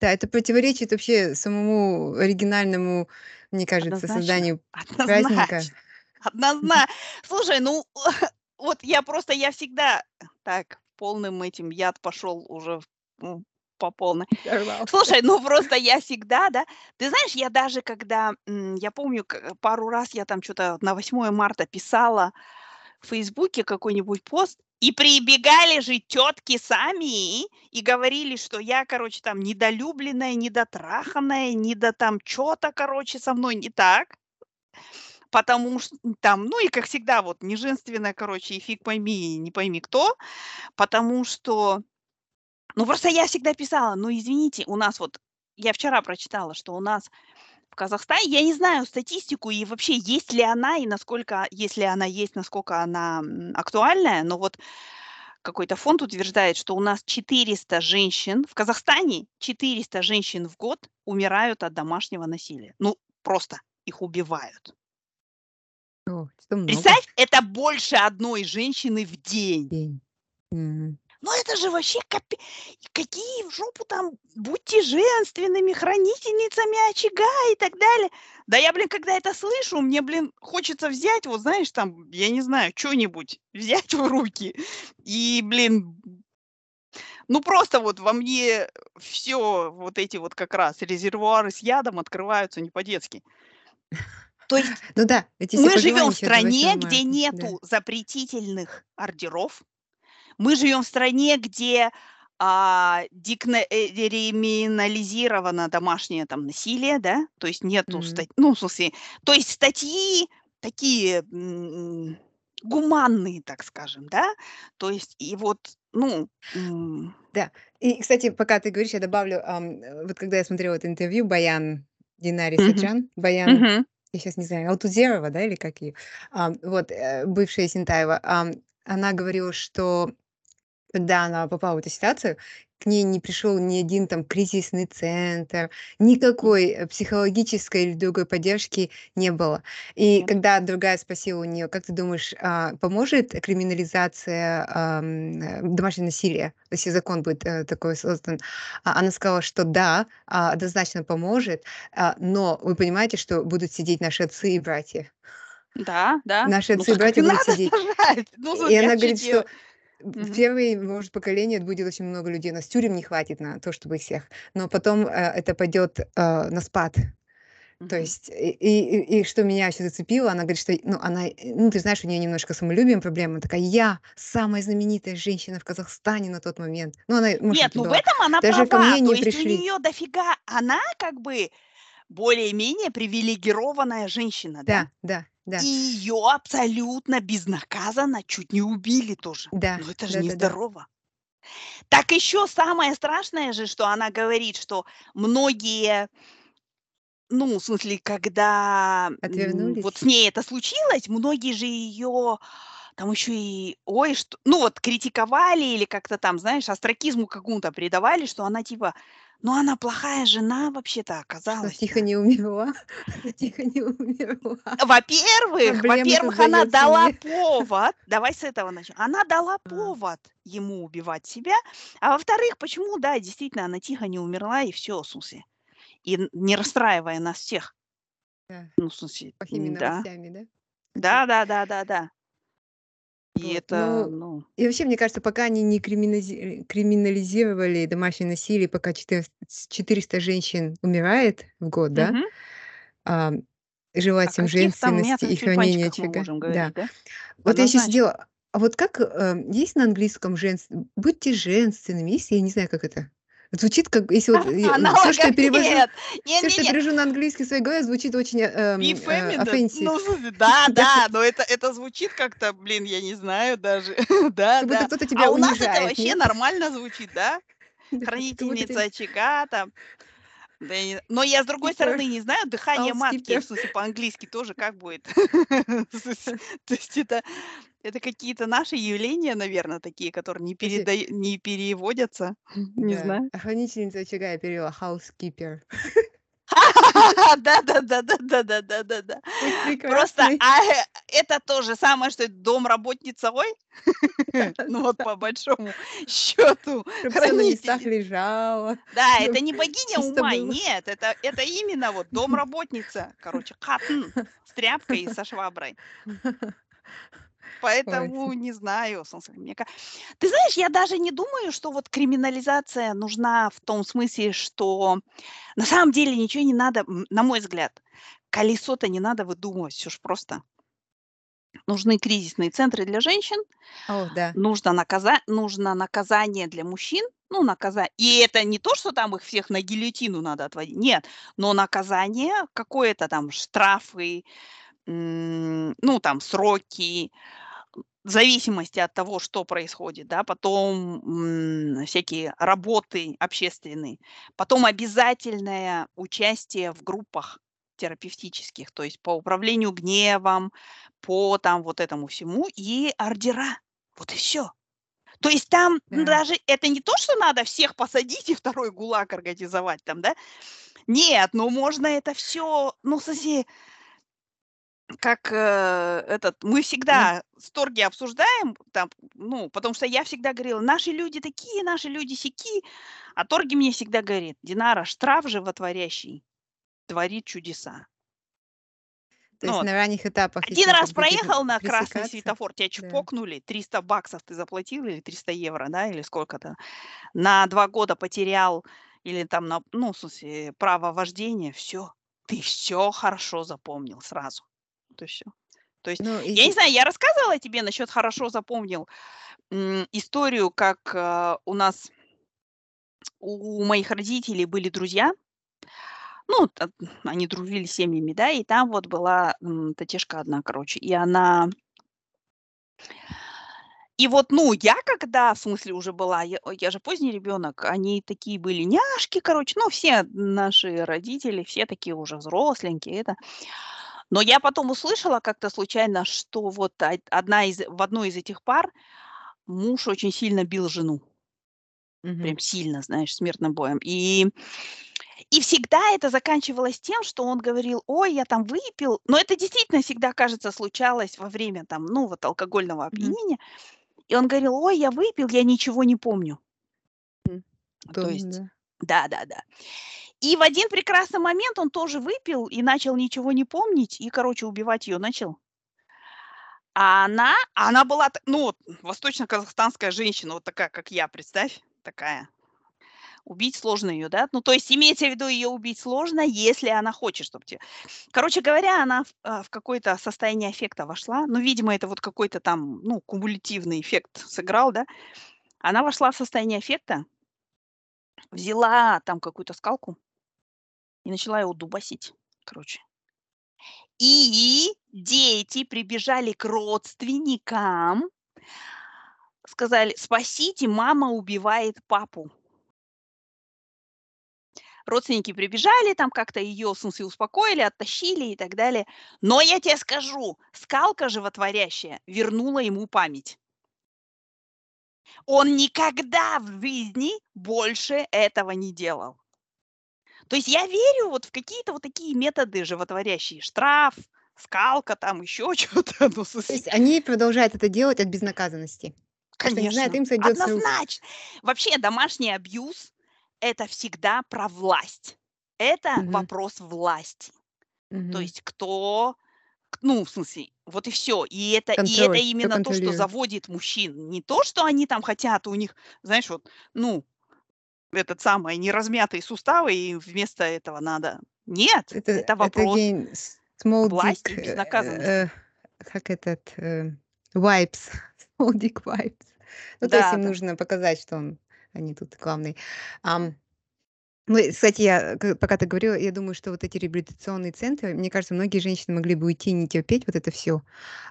Да, это противоречит вообще самому оригинальному, мне кажется, Однозначно, созданию праздника. однозначно, однозначно. Слушай, ну, вот я просто, я всегда так полным этим яд пошел уже в- по полной. Слушай, ну просто я всегда, да. Ты знаешь, я даже когда, я помню, к- пару раз я там что-то на 8 марта писала в Фейсбуке какой-нибудь пост, и прибегали же тетки сами и говорили, что я, короче, там недолюбленная, недотраханная, недо там что-то, короче, со мной не так. Потому что там, ну и как всегда, вот неженственная, короче, и фиг пойми, и не пойми кто. Потому что, ну просто я всегда писала, ну извините, у нас вот, я вчера прочитала, что у нас в Казахстане, я не знаю статистику и вообще есть ли она и насколько, если она есть, насколько она актуальная, но вот какой-то фонд утверждает, что у нас 400 женщин, в Казахстане 400 женщин в год умирают от домашнего насилия. Ну, просто их убивают. О. Представь, это больше одной женщины в день. День. Мгм. Ну это же вообще капе какие в жопу там, будьте женственными, хранительницами очага и так далее. Да я, блин, когда это слышу, мне, блин, хочется взять, вот знаешь, там, я не знаю, что нибудь взять в руки и, блин, ну просто вот во мне все вот эти вот как раз резервуары с ядом открываются не по-детски. То есть Ну да, мы живем в еще от 8 стране, где марта. Да. нету запретительных ордеров. Мы живем в стране, где а, декриминализировано домашнее там насилие, да, то есть нету Мгм. стать, ну, в смысле, то есть статьи такие м, гуманные, так скажем, да, то есть и вот, ну, м, Да. И, кстати, пока ты говоришь, я добавлю, э, вот когда я смотрела это интервью, Баян Динари мгм, Саджан, Баян, мгм, я сейчас не знаю, Алтузерова, да, или как ее, вот, э, бывшая Синтаева, ам, она говорила, что когда она попала в эту ситуацию, к ней не пришел ни один там кризисный центр, никакой э, психологической или другой поддержки не было. И нет. когда другая спросила у нее, как ты думаешь, а, поможет криминализация э, домашнего насилия, если закон будет э, такой создан, а, она сказала, что да, а, однозначно поможет, но вы понимаете, что будут сидеть наши отцы и братья. Да, да, Наши ну отцы и так и братья будут сидеть. Ну, И она что говорит, что делать? В Мгм. первые, может, поколения будет очень много людей. Нас тюрем не хватит на то, чтобы всех. Но потом э, это пойдет э, на спад. То Мгм. есть, и, и, и- что меня еще зацепило, она говорит, что, ну, она, э, ну, ты знаешь, у нее немножко самолюбием проблема. Такая, я самая знаменитая женщина в Казахстане на тот момент. Ну, она, может Нет, ну в была. этом она Даже ко права. мне То не есть у пришли. нее дофига, она как бы более-менее привилегированная женщина, да? Да, да, И да, ее абсолютно безнаказанно чуть не убили тоже. да, Ну это же да, да, да. нездорово. Так еще самое страшное же, что она говорит, что многие, ну, в смысле, когда м, вот с Отвернулись. ней это случилось, многие же ее там еще и, ой, что, ну вот критиковали или как-то там, знаешь, астракизму какому-то придавали, что она типа, ну она плохая жена вообще-то Что оказалась. тихо не умерла. Тихо не умерла. Во-первых, во-первых, она дала повод, давай с этого начнем. Она дала А, повод ему убивать себя, а во-вторых, почему, да, действительно, она тихо не умерла и все, смысле, и не расстраивая нас всех, да. ну, в смысле, Плохими да, новостями, да? да, да, да, да, да. И Вот. это, Ну, ну, и вообще, мне кажется, пока они не криминази- криминализировали домашнее насилие, пока 400, 400 женщин умирает в год, да, мгм. а, желать им каких там женственности и хранения очага, да. да? Вот я Однозначно. сидела, а вот как э, есть на английском женс... будьте женственными, есть, я не знаю, как это. Звучит как, если вот все, что я Аналогов перевожу, нет. все, что я Не-не-не. перевожу на английский в своей голове, звучит очень эм, э, offensive. Ну, да, Да. да, но это, это звучит как-то, блин, я не знаю даже. да, Как будто да. кто-то А тебя у нас это унижает, вообще нет? нормально звучит, да? Хранительница тебя очага там. Да, я не- Но я с другой skipper, стороны не знаю, дыхание матки, в смысле, по-английски тоже как будет. То есть это, это какие-то наши явления, наверное, такие, которые не, переда... не переводятся. Не знаю. А хранительница очага я перевела housekeeper. Да, да, да, да, да, да, да, да, да. Просто а, э, это то же самое, что и домработница, ой, ну вот по большому счету все на местах лежало, Да, это не богиня ума, нет, это, это именно вот домработница, короче, катын с тряпкой и со шваброй. Поэтому не знаю, Ты знаешь, я даже не думаю, что вот криминализация нужна в том смысле, что на самом деле ничего не надо, на мой взгляд, колесо-то не надо выдумывать, все ж просто. Нужны кризисные центры для женщин, О, да. нужно, наказа... нужно наказание для мужчин, ну, наказание. И это не то, что там их всех на гильотину надо отводить, нет, но наказание какое-то там, штрафы, ну, там, сроки, зависимости от того, что происходит, да, потом м, всякие работы общественные, потом обязательное участие в группах терапевтических, то есть по управлению гневом, по там вот этому всему, и ордера. Вот и все. То есть там Да. даже это не то, что надо всех посадить и второй гулаг организовать там, да? Нет, ну можно это все, ну, в смысле, как э, этот, мы всегда с торги обсуждаем, там, ну, потому что я всегда говорила, наши люди такие, наши люди сяки, а торги мне всегда говорит, Динара, штраф животворящий творит чудеса. То Ну есть вот. на ранних этапах Один раз проехал на красный светофор, тебя Да. чпокнули, 300 баксов ты заплатил или 300 евро, да, или сколько-то. На 2 года потерял или там на, ну, в смысле, право вождения, все, ты все хорошо запомнил сразу. Вот и всё. То есть, Ну, я не знаю, я рассказывала тебе насчет хорошо запомнил, м, историю, как, а, у нас у моих родителей были друзья. Ну, они дружили семьями, да, и там вот была, м, тетишка одна, короче, и она И вот, ну, я когда, в смысле, уже была, я я же поздний ребенок, они такие были няшки, короче, ну, все наши родители, все такие уже взросленькие, это. Но я потом услышала как-то случайно, что вот од одна из в одной из этих пар муж очень сильно бил жену. Мгм. Прям сильно, знаешь, смертным боем. И и всегда это заканчивалось тем, что он говорил: "Ой, я там выпил". Но это действительно всегда, кажется, случалось во время там, ну, вот алкогольного опьянения. И он говорил: "Ой, я выпил, я ничего не помню". М. То Удобно, есть да. да-да-да. И в один прекрасный момент он тоже выпил и начал ничего не помнить, и, короче, убивать ее начал. А она она была ну, восточно-казахстанская женщина, вот такая, как я, представь, такая. Убить сложно ее, да. Ну, то есть имеется в виду, ее убить сложно, если она хочет, чтоб те Короче говоря, она в, а, в какое-то состояние аффекта вошла. Ну, видимо, это вот какой-то там, ну, кумулятивный эффект сыграл, да. Она вошла в состояние аффекта взяла там какую-то скалку и начала его дубасить, короче. И дети прибежали к родственникам сказали: "Спасите, мама убивает папу". Родственники прибежали, там как-то ее, в смысле, успокоили, оттащили и так далее. Но я те скажу, скалка животворящая вернула ему память. Он никогда в жизни больше этого не делал. То есть я верю вот в какие-то вот такие методы животворящие: штраф, скалка, там еще чё-то, ну, То есть они продолжают это делать от безнаказанности. Что они знают, Конечно, им сойдёт с рук. однозначно. Вообще домашний абьюз- это всегда про власть. Это Мгм. вопрос власти. То Мгм. есть кто ну, в смысле, вот и всё. И это и это именно то, что заводит мужчин. Не то, что они там хотят, у них, знаешь, вот, ну, этот самый, неразмятые суставы, и вместо этого надо Нет, Это это это вопрос с small власти dick, э, безнаказанности. э, как этот, э, vibes, small dick vibes. Ну, то есть Да, им да. нужно показать, что он они тут главный. Ам, ну, кстати, я, пока ты говорила, я думаю, что вот эти реабилитационные центры, мне кажется, многие женщины могли бы уйти и не терпеть вот это всё,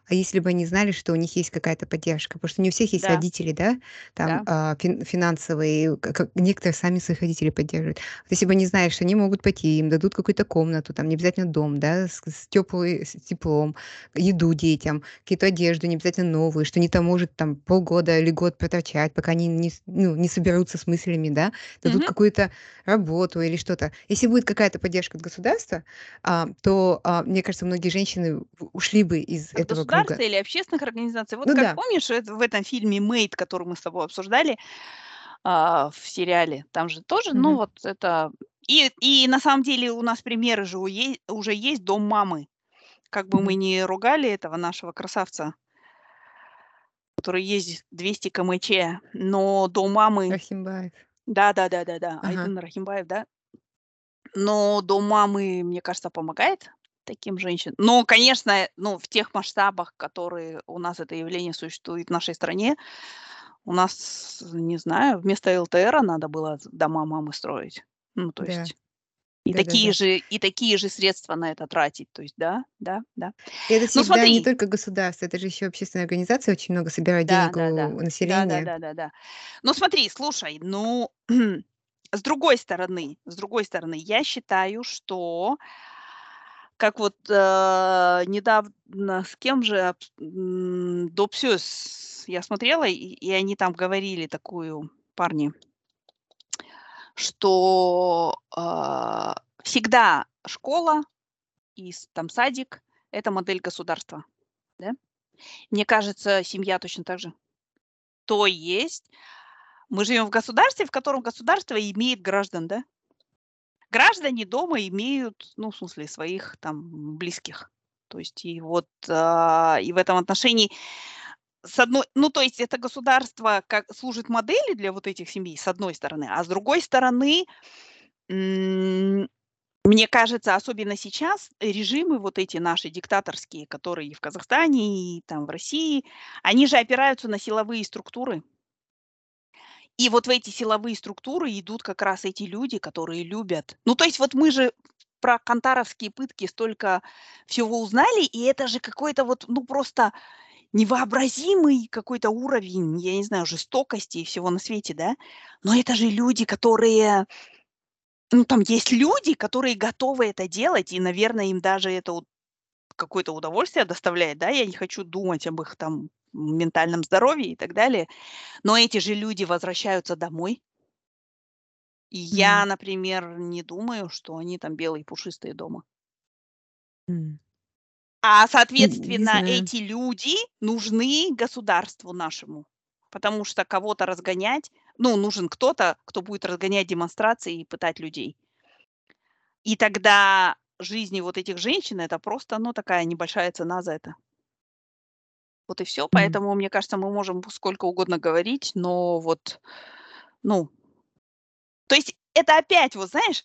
а если бы они знали, что у них есть какая-то поддержка. Потому что не у всех есть Да. родители, да, там, Да. а, фин финансовые, как некоторые сами своих родителей поддерживают. Вот если бы они знали, что они могут пойти, им дадут какую-то комнату, там не обязательно дом, да, с с тёплой с теплом, еду детям, какие-то одежду, не обязательно новые, что они там, может, там полгода или год проторчать, пока они не ну, не соберутся с мыслями, да, дадут Мгм. какую-то работу или что-то. Если будет какая-то поддержка от государства, а, то, а, мне кажется, многие женщины ушли бы из От этого круга. государства или общественных организаций. Вот Ну как да. помнишь, эт в этом фильме "Мэйд", который мы с тобой обсуждали, а, в сериале, там же тоже, ну, Мгм. вот это И и на самом деле у нас примеры же уже есть "Дом мамы". Как бы мы Мгм. ни ругали этого нашего красавца который ездит 200 км/ч, но "Дом мамы" Рахимбаев. Да-да-да-да-да, Ага. Айдын Рахимбаев, да. Но "Дом мамы", мне кажется, помогает таким женщинам. Но, конечно, ну, в тех масштабах, которые у нас это явление существует в нашей стране, у нас, не знаю, вместо ЛТРа надо было дома мамы строить. Ну, то Да. есть и такие Да-да-да. же и такие же средства на это тратить. То есть да, да, да. И это Ну, всегда не смотри только государство, это же ещё общественные организации очень много собирают Да, денег да, да. у населения. Да-да-да-да-да. Ну, смотри, слушай, ну, с другой стороны с другой стороны, я считаю, что как вот, э, недавно с кем же "Допсюз" я смотрела, и и они там говорили такую, парни что, а, всегда школа и там садик Это модель государства, да? Мне кажется, семья точно так же. То есть мы живем в государстве, в котором государство имеет граждан, да? Граждане дома имеют, ну, в смысле, своих там близких. То есть и вот а, и в этом отношении с одной, ну, то есть это государство как служит модели для вот этих семей, с одной стороны, а с другой стороны, мне кажется, особенно сейчас режимы вот эти наши диктаторские, которые и в Казахстане, и там в России, они же опираются на силовые структуры. И вот в эти силовые структуры идут как раз эти люди, которые любят. Ну, то есть вот мы же про кантаровские пытки столько всего узнали, и это же какой-то вот, ну, просто невообразимый какой-то уровень, я не знаю, жестокости и всего на свете, да? Но это же люди, которые ну, там есть люди, которые готовы это делать, и, наверное, им даже это какое-то удовольствие доставляет, да, я не хочу думать об их там ментальном здоровье и так далее, но эти же люди возвращаются домой. И я, М. например, не думаю, что они там белые пушистые дома. М. А, соответственно, эти люди нужны государству нашему, потому что кого-то разгонять, ну, нужен кто-то, кто будет разгонять демонстрации и пытать людей. И тогда жизни вот этих женщин- это просто, ну, такая небольшая цена за это. Вот и всё. М. Поэтому, мне кажется, мы можем сколько угодно говорить, но вот, ну То есть это опять, вот знаешь,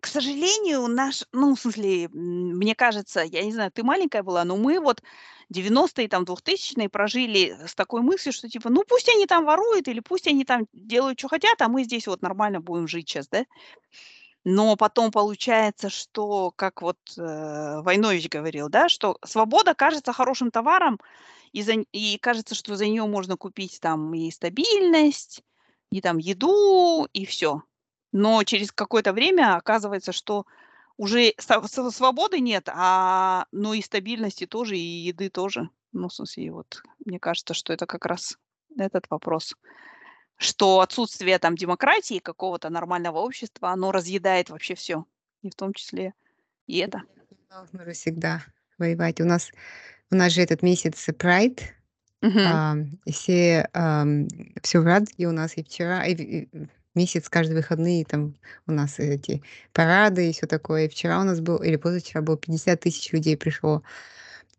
к сожалению, наш, ну, в смысле, мне кажется, я не знаю, ты маленькая была, но мы вот 90-е, там, 2000-е прожили с такой мыслью, что типа, ну, пусть они там воруют или пусть они там делают, чё хотят, а мы здесь вот нормально будем жить щас, да. Но потом получается, что, как вот, э, Войнович говорил, да, что свобода кажется хорошим товаром, и за и кажется, что за неё можно купить там и стабильность, и там еду, и всё. Но через какое-то время оказывается, что уже св свободы нет, а, ну, и стабильности тоже, и еды тоже. Ну, в смысле, и вот мне кажется, что это как раз этот вопрос, что отсутствие там демократии, какого-то нормального общества, оно разъедает вообще всё, и в том числе и это. Нужно всегда воевать. У нас у нас же этот месяц Pride, ам, и все, ам, всё в радуге у нас и вчера, и и месяц каждые выходные там у нас эти парады и всё такое. И вчера у нас был или позавчера было 50 тысяч людей пришло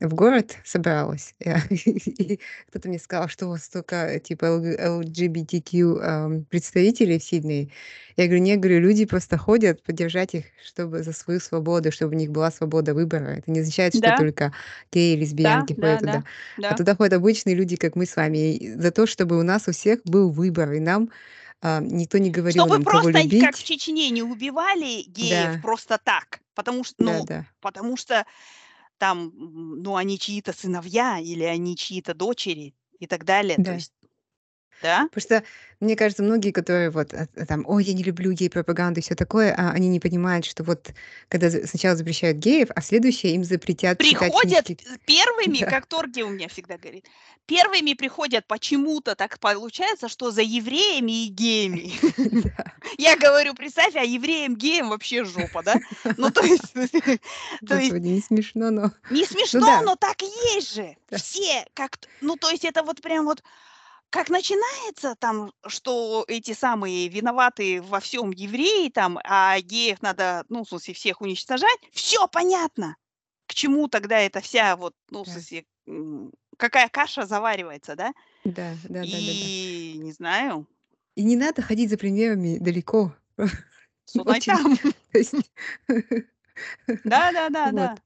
в город, собралось. И кто-то мне сказал, что у вас столько типа LGBTQ, представителей в Сиднее. Я говорю: "Нет", говорю, "люди просто ходят поддержать их, чтобы за свою свободу, чтобы у них была свобода выбора. Это не означает, что Да. только геи, Да, лесбиянки да, ходят да, туда, а да. туда ходят обычные люди, как мы с вами, и за то, чтобы у нас у всех был выбор, и нам, а, никто не говорил Чтобы кого просто, й как в любить. Чечне, не убивали геев Да. просто так, потому что, ну, Да-да. потому что там, ну, они чьи-то сыновья или они чьи-то дочери и так далее. То Да. есть, да? Просто мне кажется, многие, которые вот, э, там: "Ой, я не люблю гей-пропаганду", и всё такое, а, они не понимают, что вот когда сначала запрещают геев, а следующее им запретят Приходят книжки. первыми, Да. как Торги у меня всегда говорит, первыми приходят, почему-то так получается, что за евреями и геями. Я говорю: "Представь, а евреям-геям вообще жопа, да?" Ну, то есть, не смешно, но Не ну смешно, но так и есть же. Все как-то ну, то есть это вот прям вот как начинается там, что эти самые виноваты во всём евреи там, а геев надо, ну, в смысле, всех уничтожать, всё понятно. К чему тогда эта вся вот, ну, в Да. смысле, какая каша заваривается, да? Да, да-да-да-да. И не знаю. И не надо ходить за примерами далеко. Сунай там. Да да да да.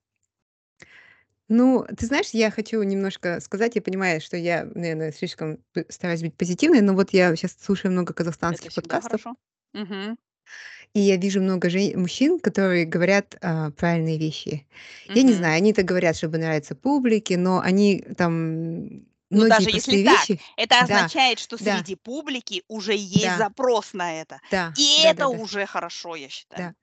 Ну, ты знаешь, я хочу немножко сказать. Я понимаю, что я, наверное, слишком п стараюсь быть позитивной, но вот я щас слушаю много Это казахстанских всегда подкастов хорошо. Мгм. и я вижу много жен мужчин, которые говорят, а, правильные вещи. Я не Мгм. знаю, они это говорят, чтобы нравиться публике, но они там Ну, многие даже если простые так, вещи это Да, означает, что да. среди публики уже есть Да. запрос на это. Да, И это да-да-да. уже хорошо, я Да.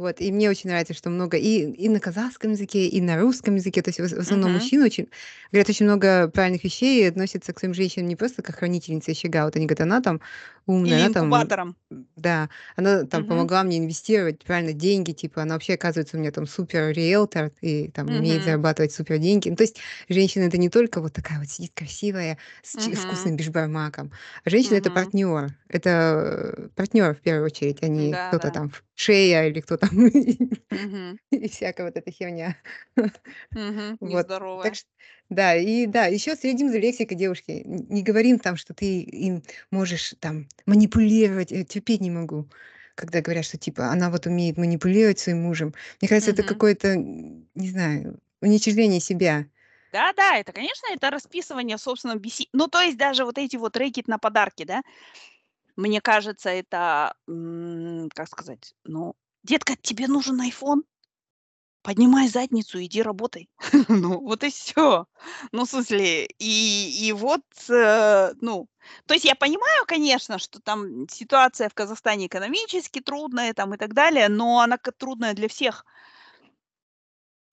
Вот, и мне очень нравится, что много и и на казахском языке, и на русском языке. То есть в в основном Мгм. мужчины очень говорят очень много правильных вещей и относятся к своим женщинам не просто как хранительнице очага. Вот они говорят: "Она там умная, Или она там" инкубатором. да, "она там Мгм. помогла мне инвестировать правильно деньги, типа она вообще, оказывается, у меня там супер риэлтор и там умеет Мгм. зарабатывать супер деньги". Ну, то есть женщина- это не только вот такая вот сидит красивая с Мгм. вкусным бишбармаком, а женщина- это Мгм. партнер. Это партнер в первую очередь, а не Да, кто-то да. там шея или кто там Мгм. и всякая вот эта херня. Мгм. Вот. Так Нездоровая. Да, и да, еще следим за лексикой, девушки. Н не говорим там, что ты им можешь там манипулировать. Я терпеть не могу, когда говорят, что типа она вот умеет манипулировать своим мужем. Мне кажется, это Мгм. какое-то, не знаю, уничтожение себя. Да-да, это, конечно, это расписывание в собственном беси ну, то есть даже вот эти вот рэкет на подарки, да, мне кажется, это, м, как сказать, ну: "Детка, тебе нужен айфон? Поднимай задницу, иди работай". Ну, вот и всё. Ну, в смысле, и и вот, э, ну, то есть я понимаю, конечно, что там ситуация в Казахстане экономически трудная там и так далее, но она трудная для всех.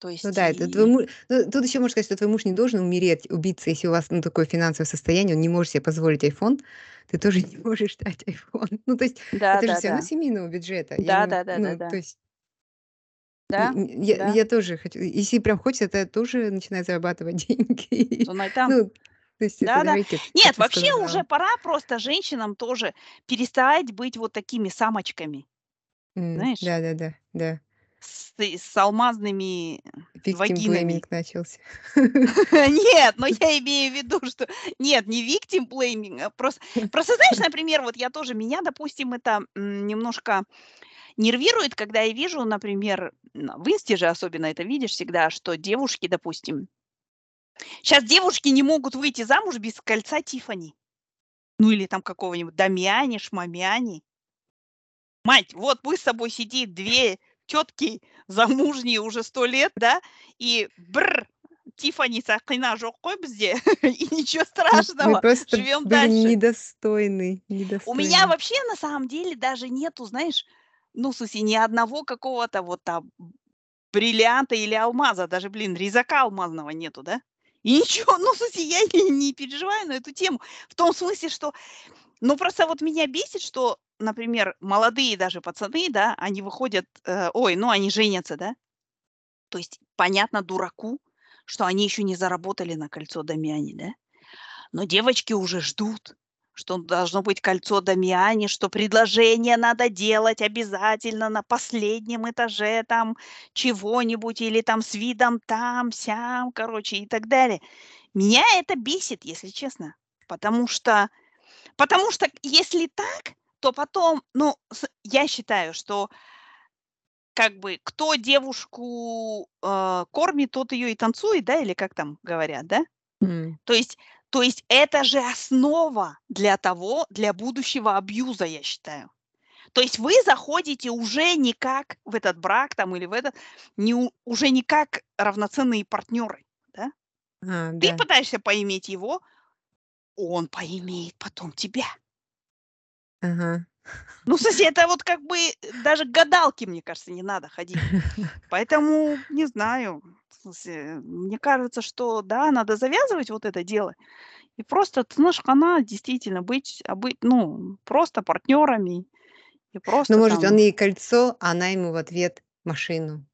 То Ну есть да, это твой и му ну, тут еще можно сказать, что твой муж не должен умереть, убиться, если у вас, ну, такое финансовое состояние, он не может себе позволить айфон, ты тоже не можешь дать айфон. Ну, то есть это же всё равно Да-да-да. семейного бюджета. Я не ну, то Да-да-да-да-да. есть И Да, я да. я тоже хочу, если прям хочется, то я тоже начинаю зарабатывать деньги. Ну, то есть этот Да-да. рэкет, как Нет, вообще уже сказала. пора просто женщинам тоже перестать быть вот такими самочками. М, Знаешь? да-да-да, да. С ты с алмазными Victim blaming вагинами. начался. Нет, но я имею в виду, что нет, не victim blaming, а прос просто знаешь, например, вот я тоже меня, допустим, это, немножко нервирует, когда я вижу, например, в "Инсте" же особенно это видишь всегда, что девушки, допустим щас девушки не могут выйти замуж без кольца Тиффани. Ну, или там какого-нибудь Дамиани, Шмамиани. Мать, вот мы с тобой сидит 2 тетки замужние уже 100 лет, да, и бррр, Тиффани сақина жоқ қой бізде, и ничего мы страшного, просто живем были дальше. недостойны У меня вообще на самом деле даже нету, знаешь, ну, в смысле, ни одного какого-то вот там бриллианта или алмаза, даже, блин, резака алмазного нету, да. И ничего, ну, в смысле, я не не переживаю на эту тему. В том смысле, что, ну, просто вот меня бесит, что, например, молодые даже пацаны, да, они выходят, э, ой, ну, они женятся, да. То есть понятно дураку, что они еще не заработали на кольцо Дамиани, да. Но девочки уже ждут, что должно быть кольцо Дамиани, что предложение надо делать обязательно на последнем этаже там чего-нибудь или там с видом там-сям, короче, и так далее. Меня это бесит, если честно, потому что потому что если так, то потом, ну, я считаю, что как бы кто девушку, э, кормит, тот ее и танцует, да, или как там говорят, да? М. То есть то есть это же основа для того для будущего абьюза, я считаю. То есть вы заходите уже не как в этот брак там или в этот, не уже не как равноценные партнеры, да. А, Ты да. пытаешься поиметь его, он поимеет потом тебя. Ага. Ну, смысле, это вот как бы даже к гадалке, мне кажется, не надо ходить. Поэтому не знаю, мне кажется, что да, надо завязывать вот это дело и просто тыныш-қана действительно быть, а, быть, ну, просто партнерами и Ну, просто может, он там ей кольцо, а она ему в ответ машину.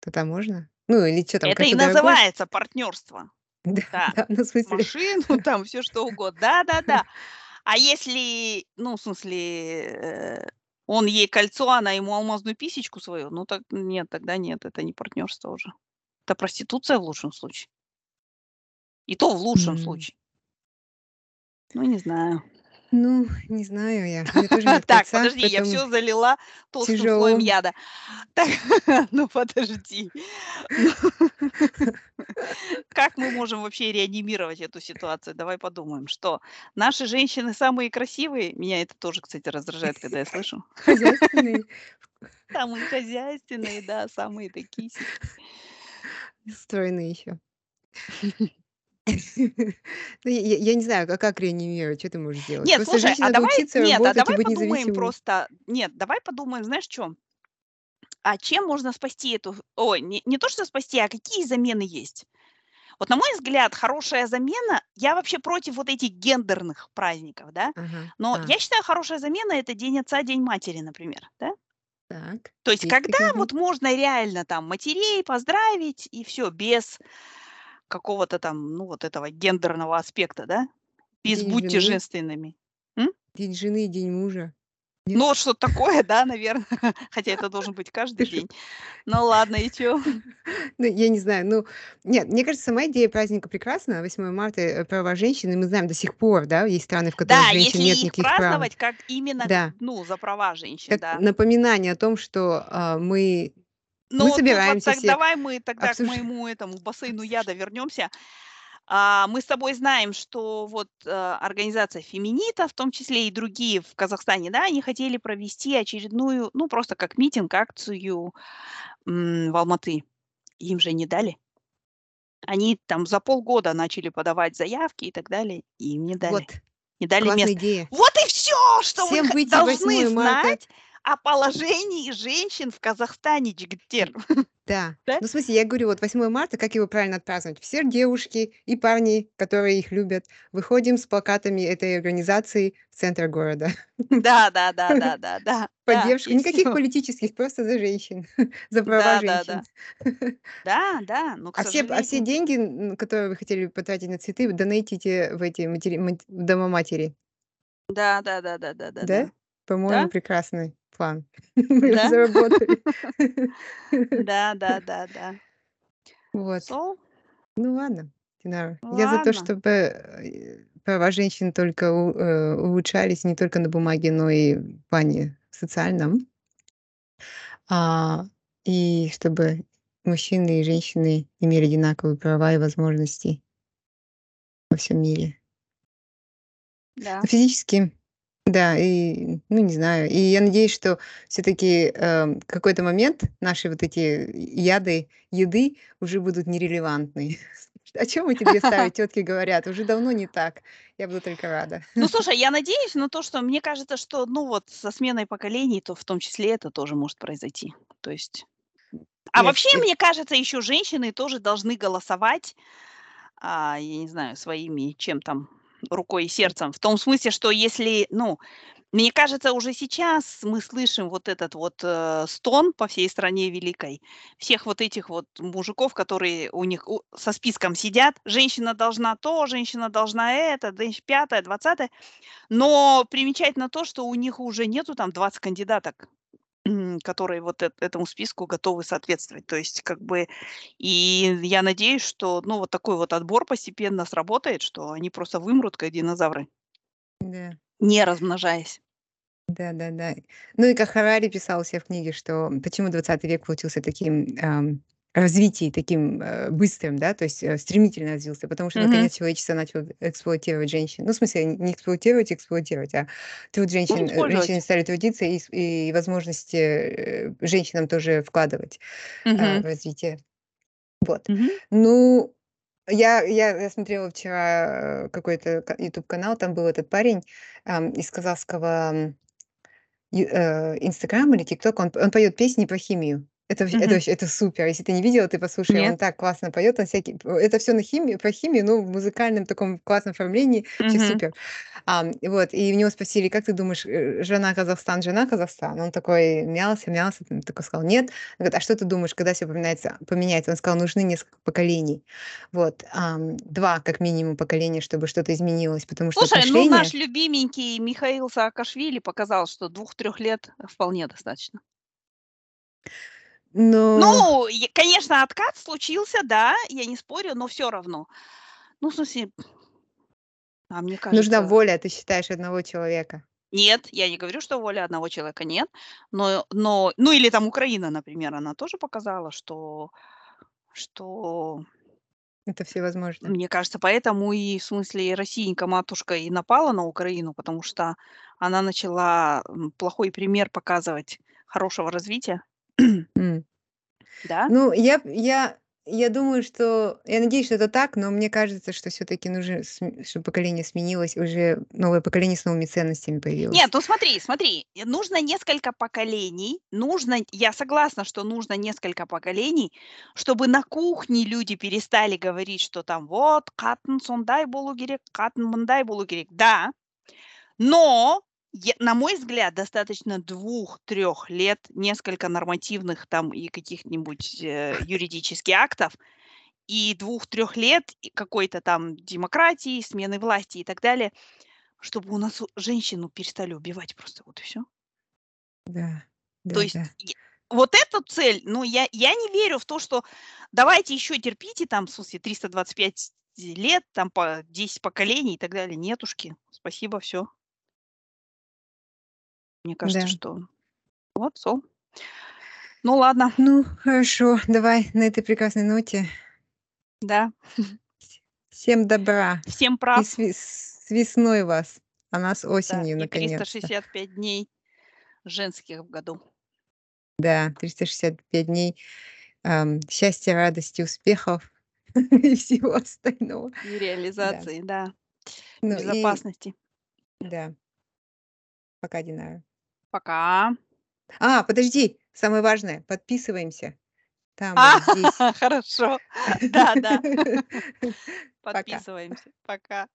Тогда можно? Ну, или чё там, Это и называется партнерство. Да, Да, да, ну, в смысле машину там, всё что угодно. Да-да-да. А если, ну, в смысле, э, он ей кольцо, она ему алмазную писечку свою, ну, так нет, тогда нет, это не партнерство уже. Это проституция в лучшем случае. И то в лучшем М. случае. Ну, не знаю. Ну, не знаю я. Тоже нет Так, подожди, я всё залила толстым слоем тяжело. яда. Так, ну, подожди. Ну, как мы можем вообще реанимировать эту ситуацию? Давай подумаем, что наши женщины самые красивые? Меня это тоже, кстати, раздражает, когда я слышу. Хозяйственные. Самые хозяйственные, да, самые такие стройные еще. Ну, я я я не знаю, а как реанимировать, чё ты можешь сделать? Нет, Просто слушай, а надо давай учиться нет, а работать и давай быть подумаем просто нет, давай подумаем, знаешь, чё? а чем можно спасти эту... Ой, не, не то, что спасти, а какие замены есть? Вот на мой взгляд, хорошая замена, я вообще против вот этих гендерных праздников, да, Ага. но А, я считаю, хорошая замена– это День отца, День матери, например, да? так. То есть Есть когда такие дни? вот можно реально там матерей поздравить и все, без какого-то там, ну, вот этого гендерного аспекта, да? Без День будьте жены, женственными. М? день жены и день мужа. Нет? Ну, вот что-то такое, да, наверное. Хотя это должен быть каждый день. Ну ладно, и чё? Ну, я не знаю, ну, нет, мне кажется, сама идея праздника прекрасна. 8 марта, э, права женщин, и мы знаем до сих пор, да, есть страны, в которых Да, женщин если нет их никаких прав. праздновать как именно, Да, ну, за права женщин, как да. напоминание о том, что а, мы, мы Но тут вот собираемся так все, давай мы тогда к обсуж... моему этому бассейну яда вернемся. А, мы с тобой знаем, что вот э, организация Феминита, в том числе и другие в Казахстане, да, они хотели провести очередную, ну, просто как митинг, акцию м, в Алматы. Им же не дали. Они там за полгода начали подавать заявки и так далее, и им не дали. Вот, Не дали классная мест. идея. Вот и все, что вы Всем выйти должны 8 марта. О положении женщин в Казахстане, Джигтер. Да. Да? Ну, в смысле, я говорю, вот 8 марта, как его правильно отпраздновать? Все девушки и парни, которые их любят, выходим с плакатами этой организации в центр города. Да, да, да, да, да, да. Да, Поддержку. и Никаких политических, просто за женщин. За права Да, да, да. женщин. Да, да, но, к А все, а все деньги, которые вы хотели потратить на цветы, донейтите в эти матери, мат- в дома матери. Да, да, да, да, да, да, Да? да. По-моему, Да? прекрасный план. Мы Да? заработали. Да, да, да, да. Вот. So, Ну ладно, Динара. Я за то, ладно. чтобы э, права женщин только э, улучшались не только на бумаге, но и в плане социальном. А, и чтобы мужчины и женщины имели одинаковые права и возможности во всем мире. Да. Ну, Физически, да, и, ну, не знаю. И я надеюсь, что все-таки в какой-то момент наши вот эти яды, еды уже будут нерелевантны. О чем эти две старые тетки говорят? Уже давно не так. Я буду только рада. Ну, слушай, я надеюсь на то, что мне кажется, что, ну, вот со сменой поколений, то в том числе это тоже может произойти. То есть... А Нет, вообще, э, мне кажется, еще женщины тоже должны голосовать, а, я не знаю, своими, чем там, рукой и сердцем. В том смысле, что если, ну, мне кажется, уже сейчас мы слышим вот этот вот э, стон по всей стране великой, всех вот этих вот мужиков, которые у них у- со списком сидят, женщина должна то, женщина должна это, пятое, двадцатое, но примечательно то, что у них уже нету там 20 кандидаток, которые вот эт- этому списку готовы соответствовать. То есть как бы, и я надеюсь, что, ну, вот такой вот отбор постепенно сработает, что они просто вымрут, как динозавры, Да, не размножаясь. да, да, да. Ну и как Харари писал у себя в книге, что почему 20 век получился таким ам, развитием, таким э, быстрым, да, то есть э, стремительно развился, потому что Мгм. наконец человечество начало эксплуатировать женщин. Ну, в смысле, не эксплуатировать, эксплуатировать, а труд Ну, женщин, э, женщины стали трудиться и, и возможности э, женщинам тоже вкладывать а, Мгм. в развитие. Вот. Мгм. Ну, я, я, я смотрела вчера э, какой-то ка- YouTube-канал, там был этот парень ам, из казахского м, ю- э, Инстаграм или ТикТок, он, он поет песни про химию. Это, вообще- это, это супер. Если ты не видела, ты послушай, он Нет. так классно поет, он всякий, это все на химию, про химию, но в музыкальном таком классном оформлении, вообще Мгм. супер. И вот, и у него спросили, как ты думаешь, э, жена Казахстан, жена Казахстан? Он такой мялся, мялся, такой сказал, нет. Он говорит, а что ты думаешь, когда все поменяется? поменяется? Он сказал, нужны несколько поколений. Вот, ам, два как минимум поколения, чтобы что-то изменилось, потому что Слушай, ну наш любименький Михаил Саакашвили показал, что двух-трех лет вполне достаточно. Но Ну, и, конечно, откат случился, да, я не спорю, но все равно. Ну, в смысле, а мне нужна кажется, воля, ты считаешь, одного человека. нет, я не говорю, что воля одного человека нет, но, но, ну или там Украина, например, она тоже показала, что, что, Это все возможно. мне кажется, поэтому и в смысле Россиенька матушка и напала на Украину, потому что она начала плохой пример показывать хорошего развития. да? Ну, я, я, Я думаю, что я надеюсь, что это так, но мне кажется, что всё-таки нужно, чтобы поколение сменилось, уже новое поколение с новыми ценностями Нет, появилось. ну смотри, смотри, нужно несколько поколений. Нужно я согласна, что нужно несколько поколений, чтобы на кухне люди перестали говорить, что там: "Вот катын сондай болу керек, катын мындай болу керек". Да, но я на мой взгляд, достаточно 2-3 лет, несколько нормативных там и каких-нибудь, э, юридически актов, и 2-3 лет, какой-то там демократии, смены власти и так далее, чтобы у нас женщину перестали убивать просто. Вот и всё. Да, То есть я вот эту цель, ну, я я не верю в то, что давайте еще терпите там, в смысле, 325 лет, там по 10 поколений и так далее. Нетушки, спасибо, всё. Мне кажется, Да. что вот всё. Ну ладно. Ну, хорошо, давай на этой прекрасной ноте. Да. Вс всем добра Всем и прав. с вес с весной вас, а нас Да, осенью и наконец-то. 365 дней женских в году. Да, 365 дней, ам, счастья, радости, успехов и всего остального. И Да. реализации, да. Ну и Безопасности. Да. Пока, Динара. Пока. А, подожди, самое важное, подписываемся. Там А, вот здесь. хорошо. Да, да. Подписываемся. Пока.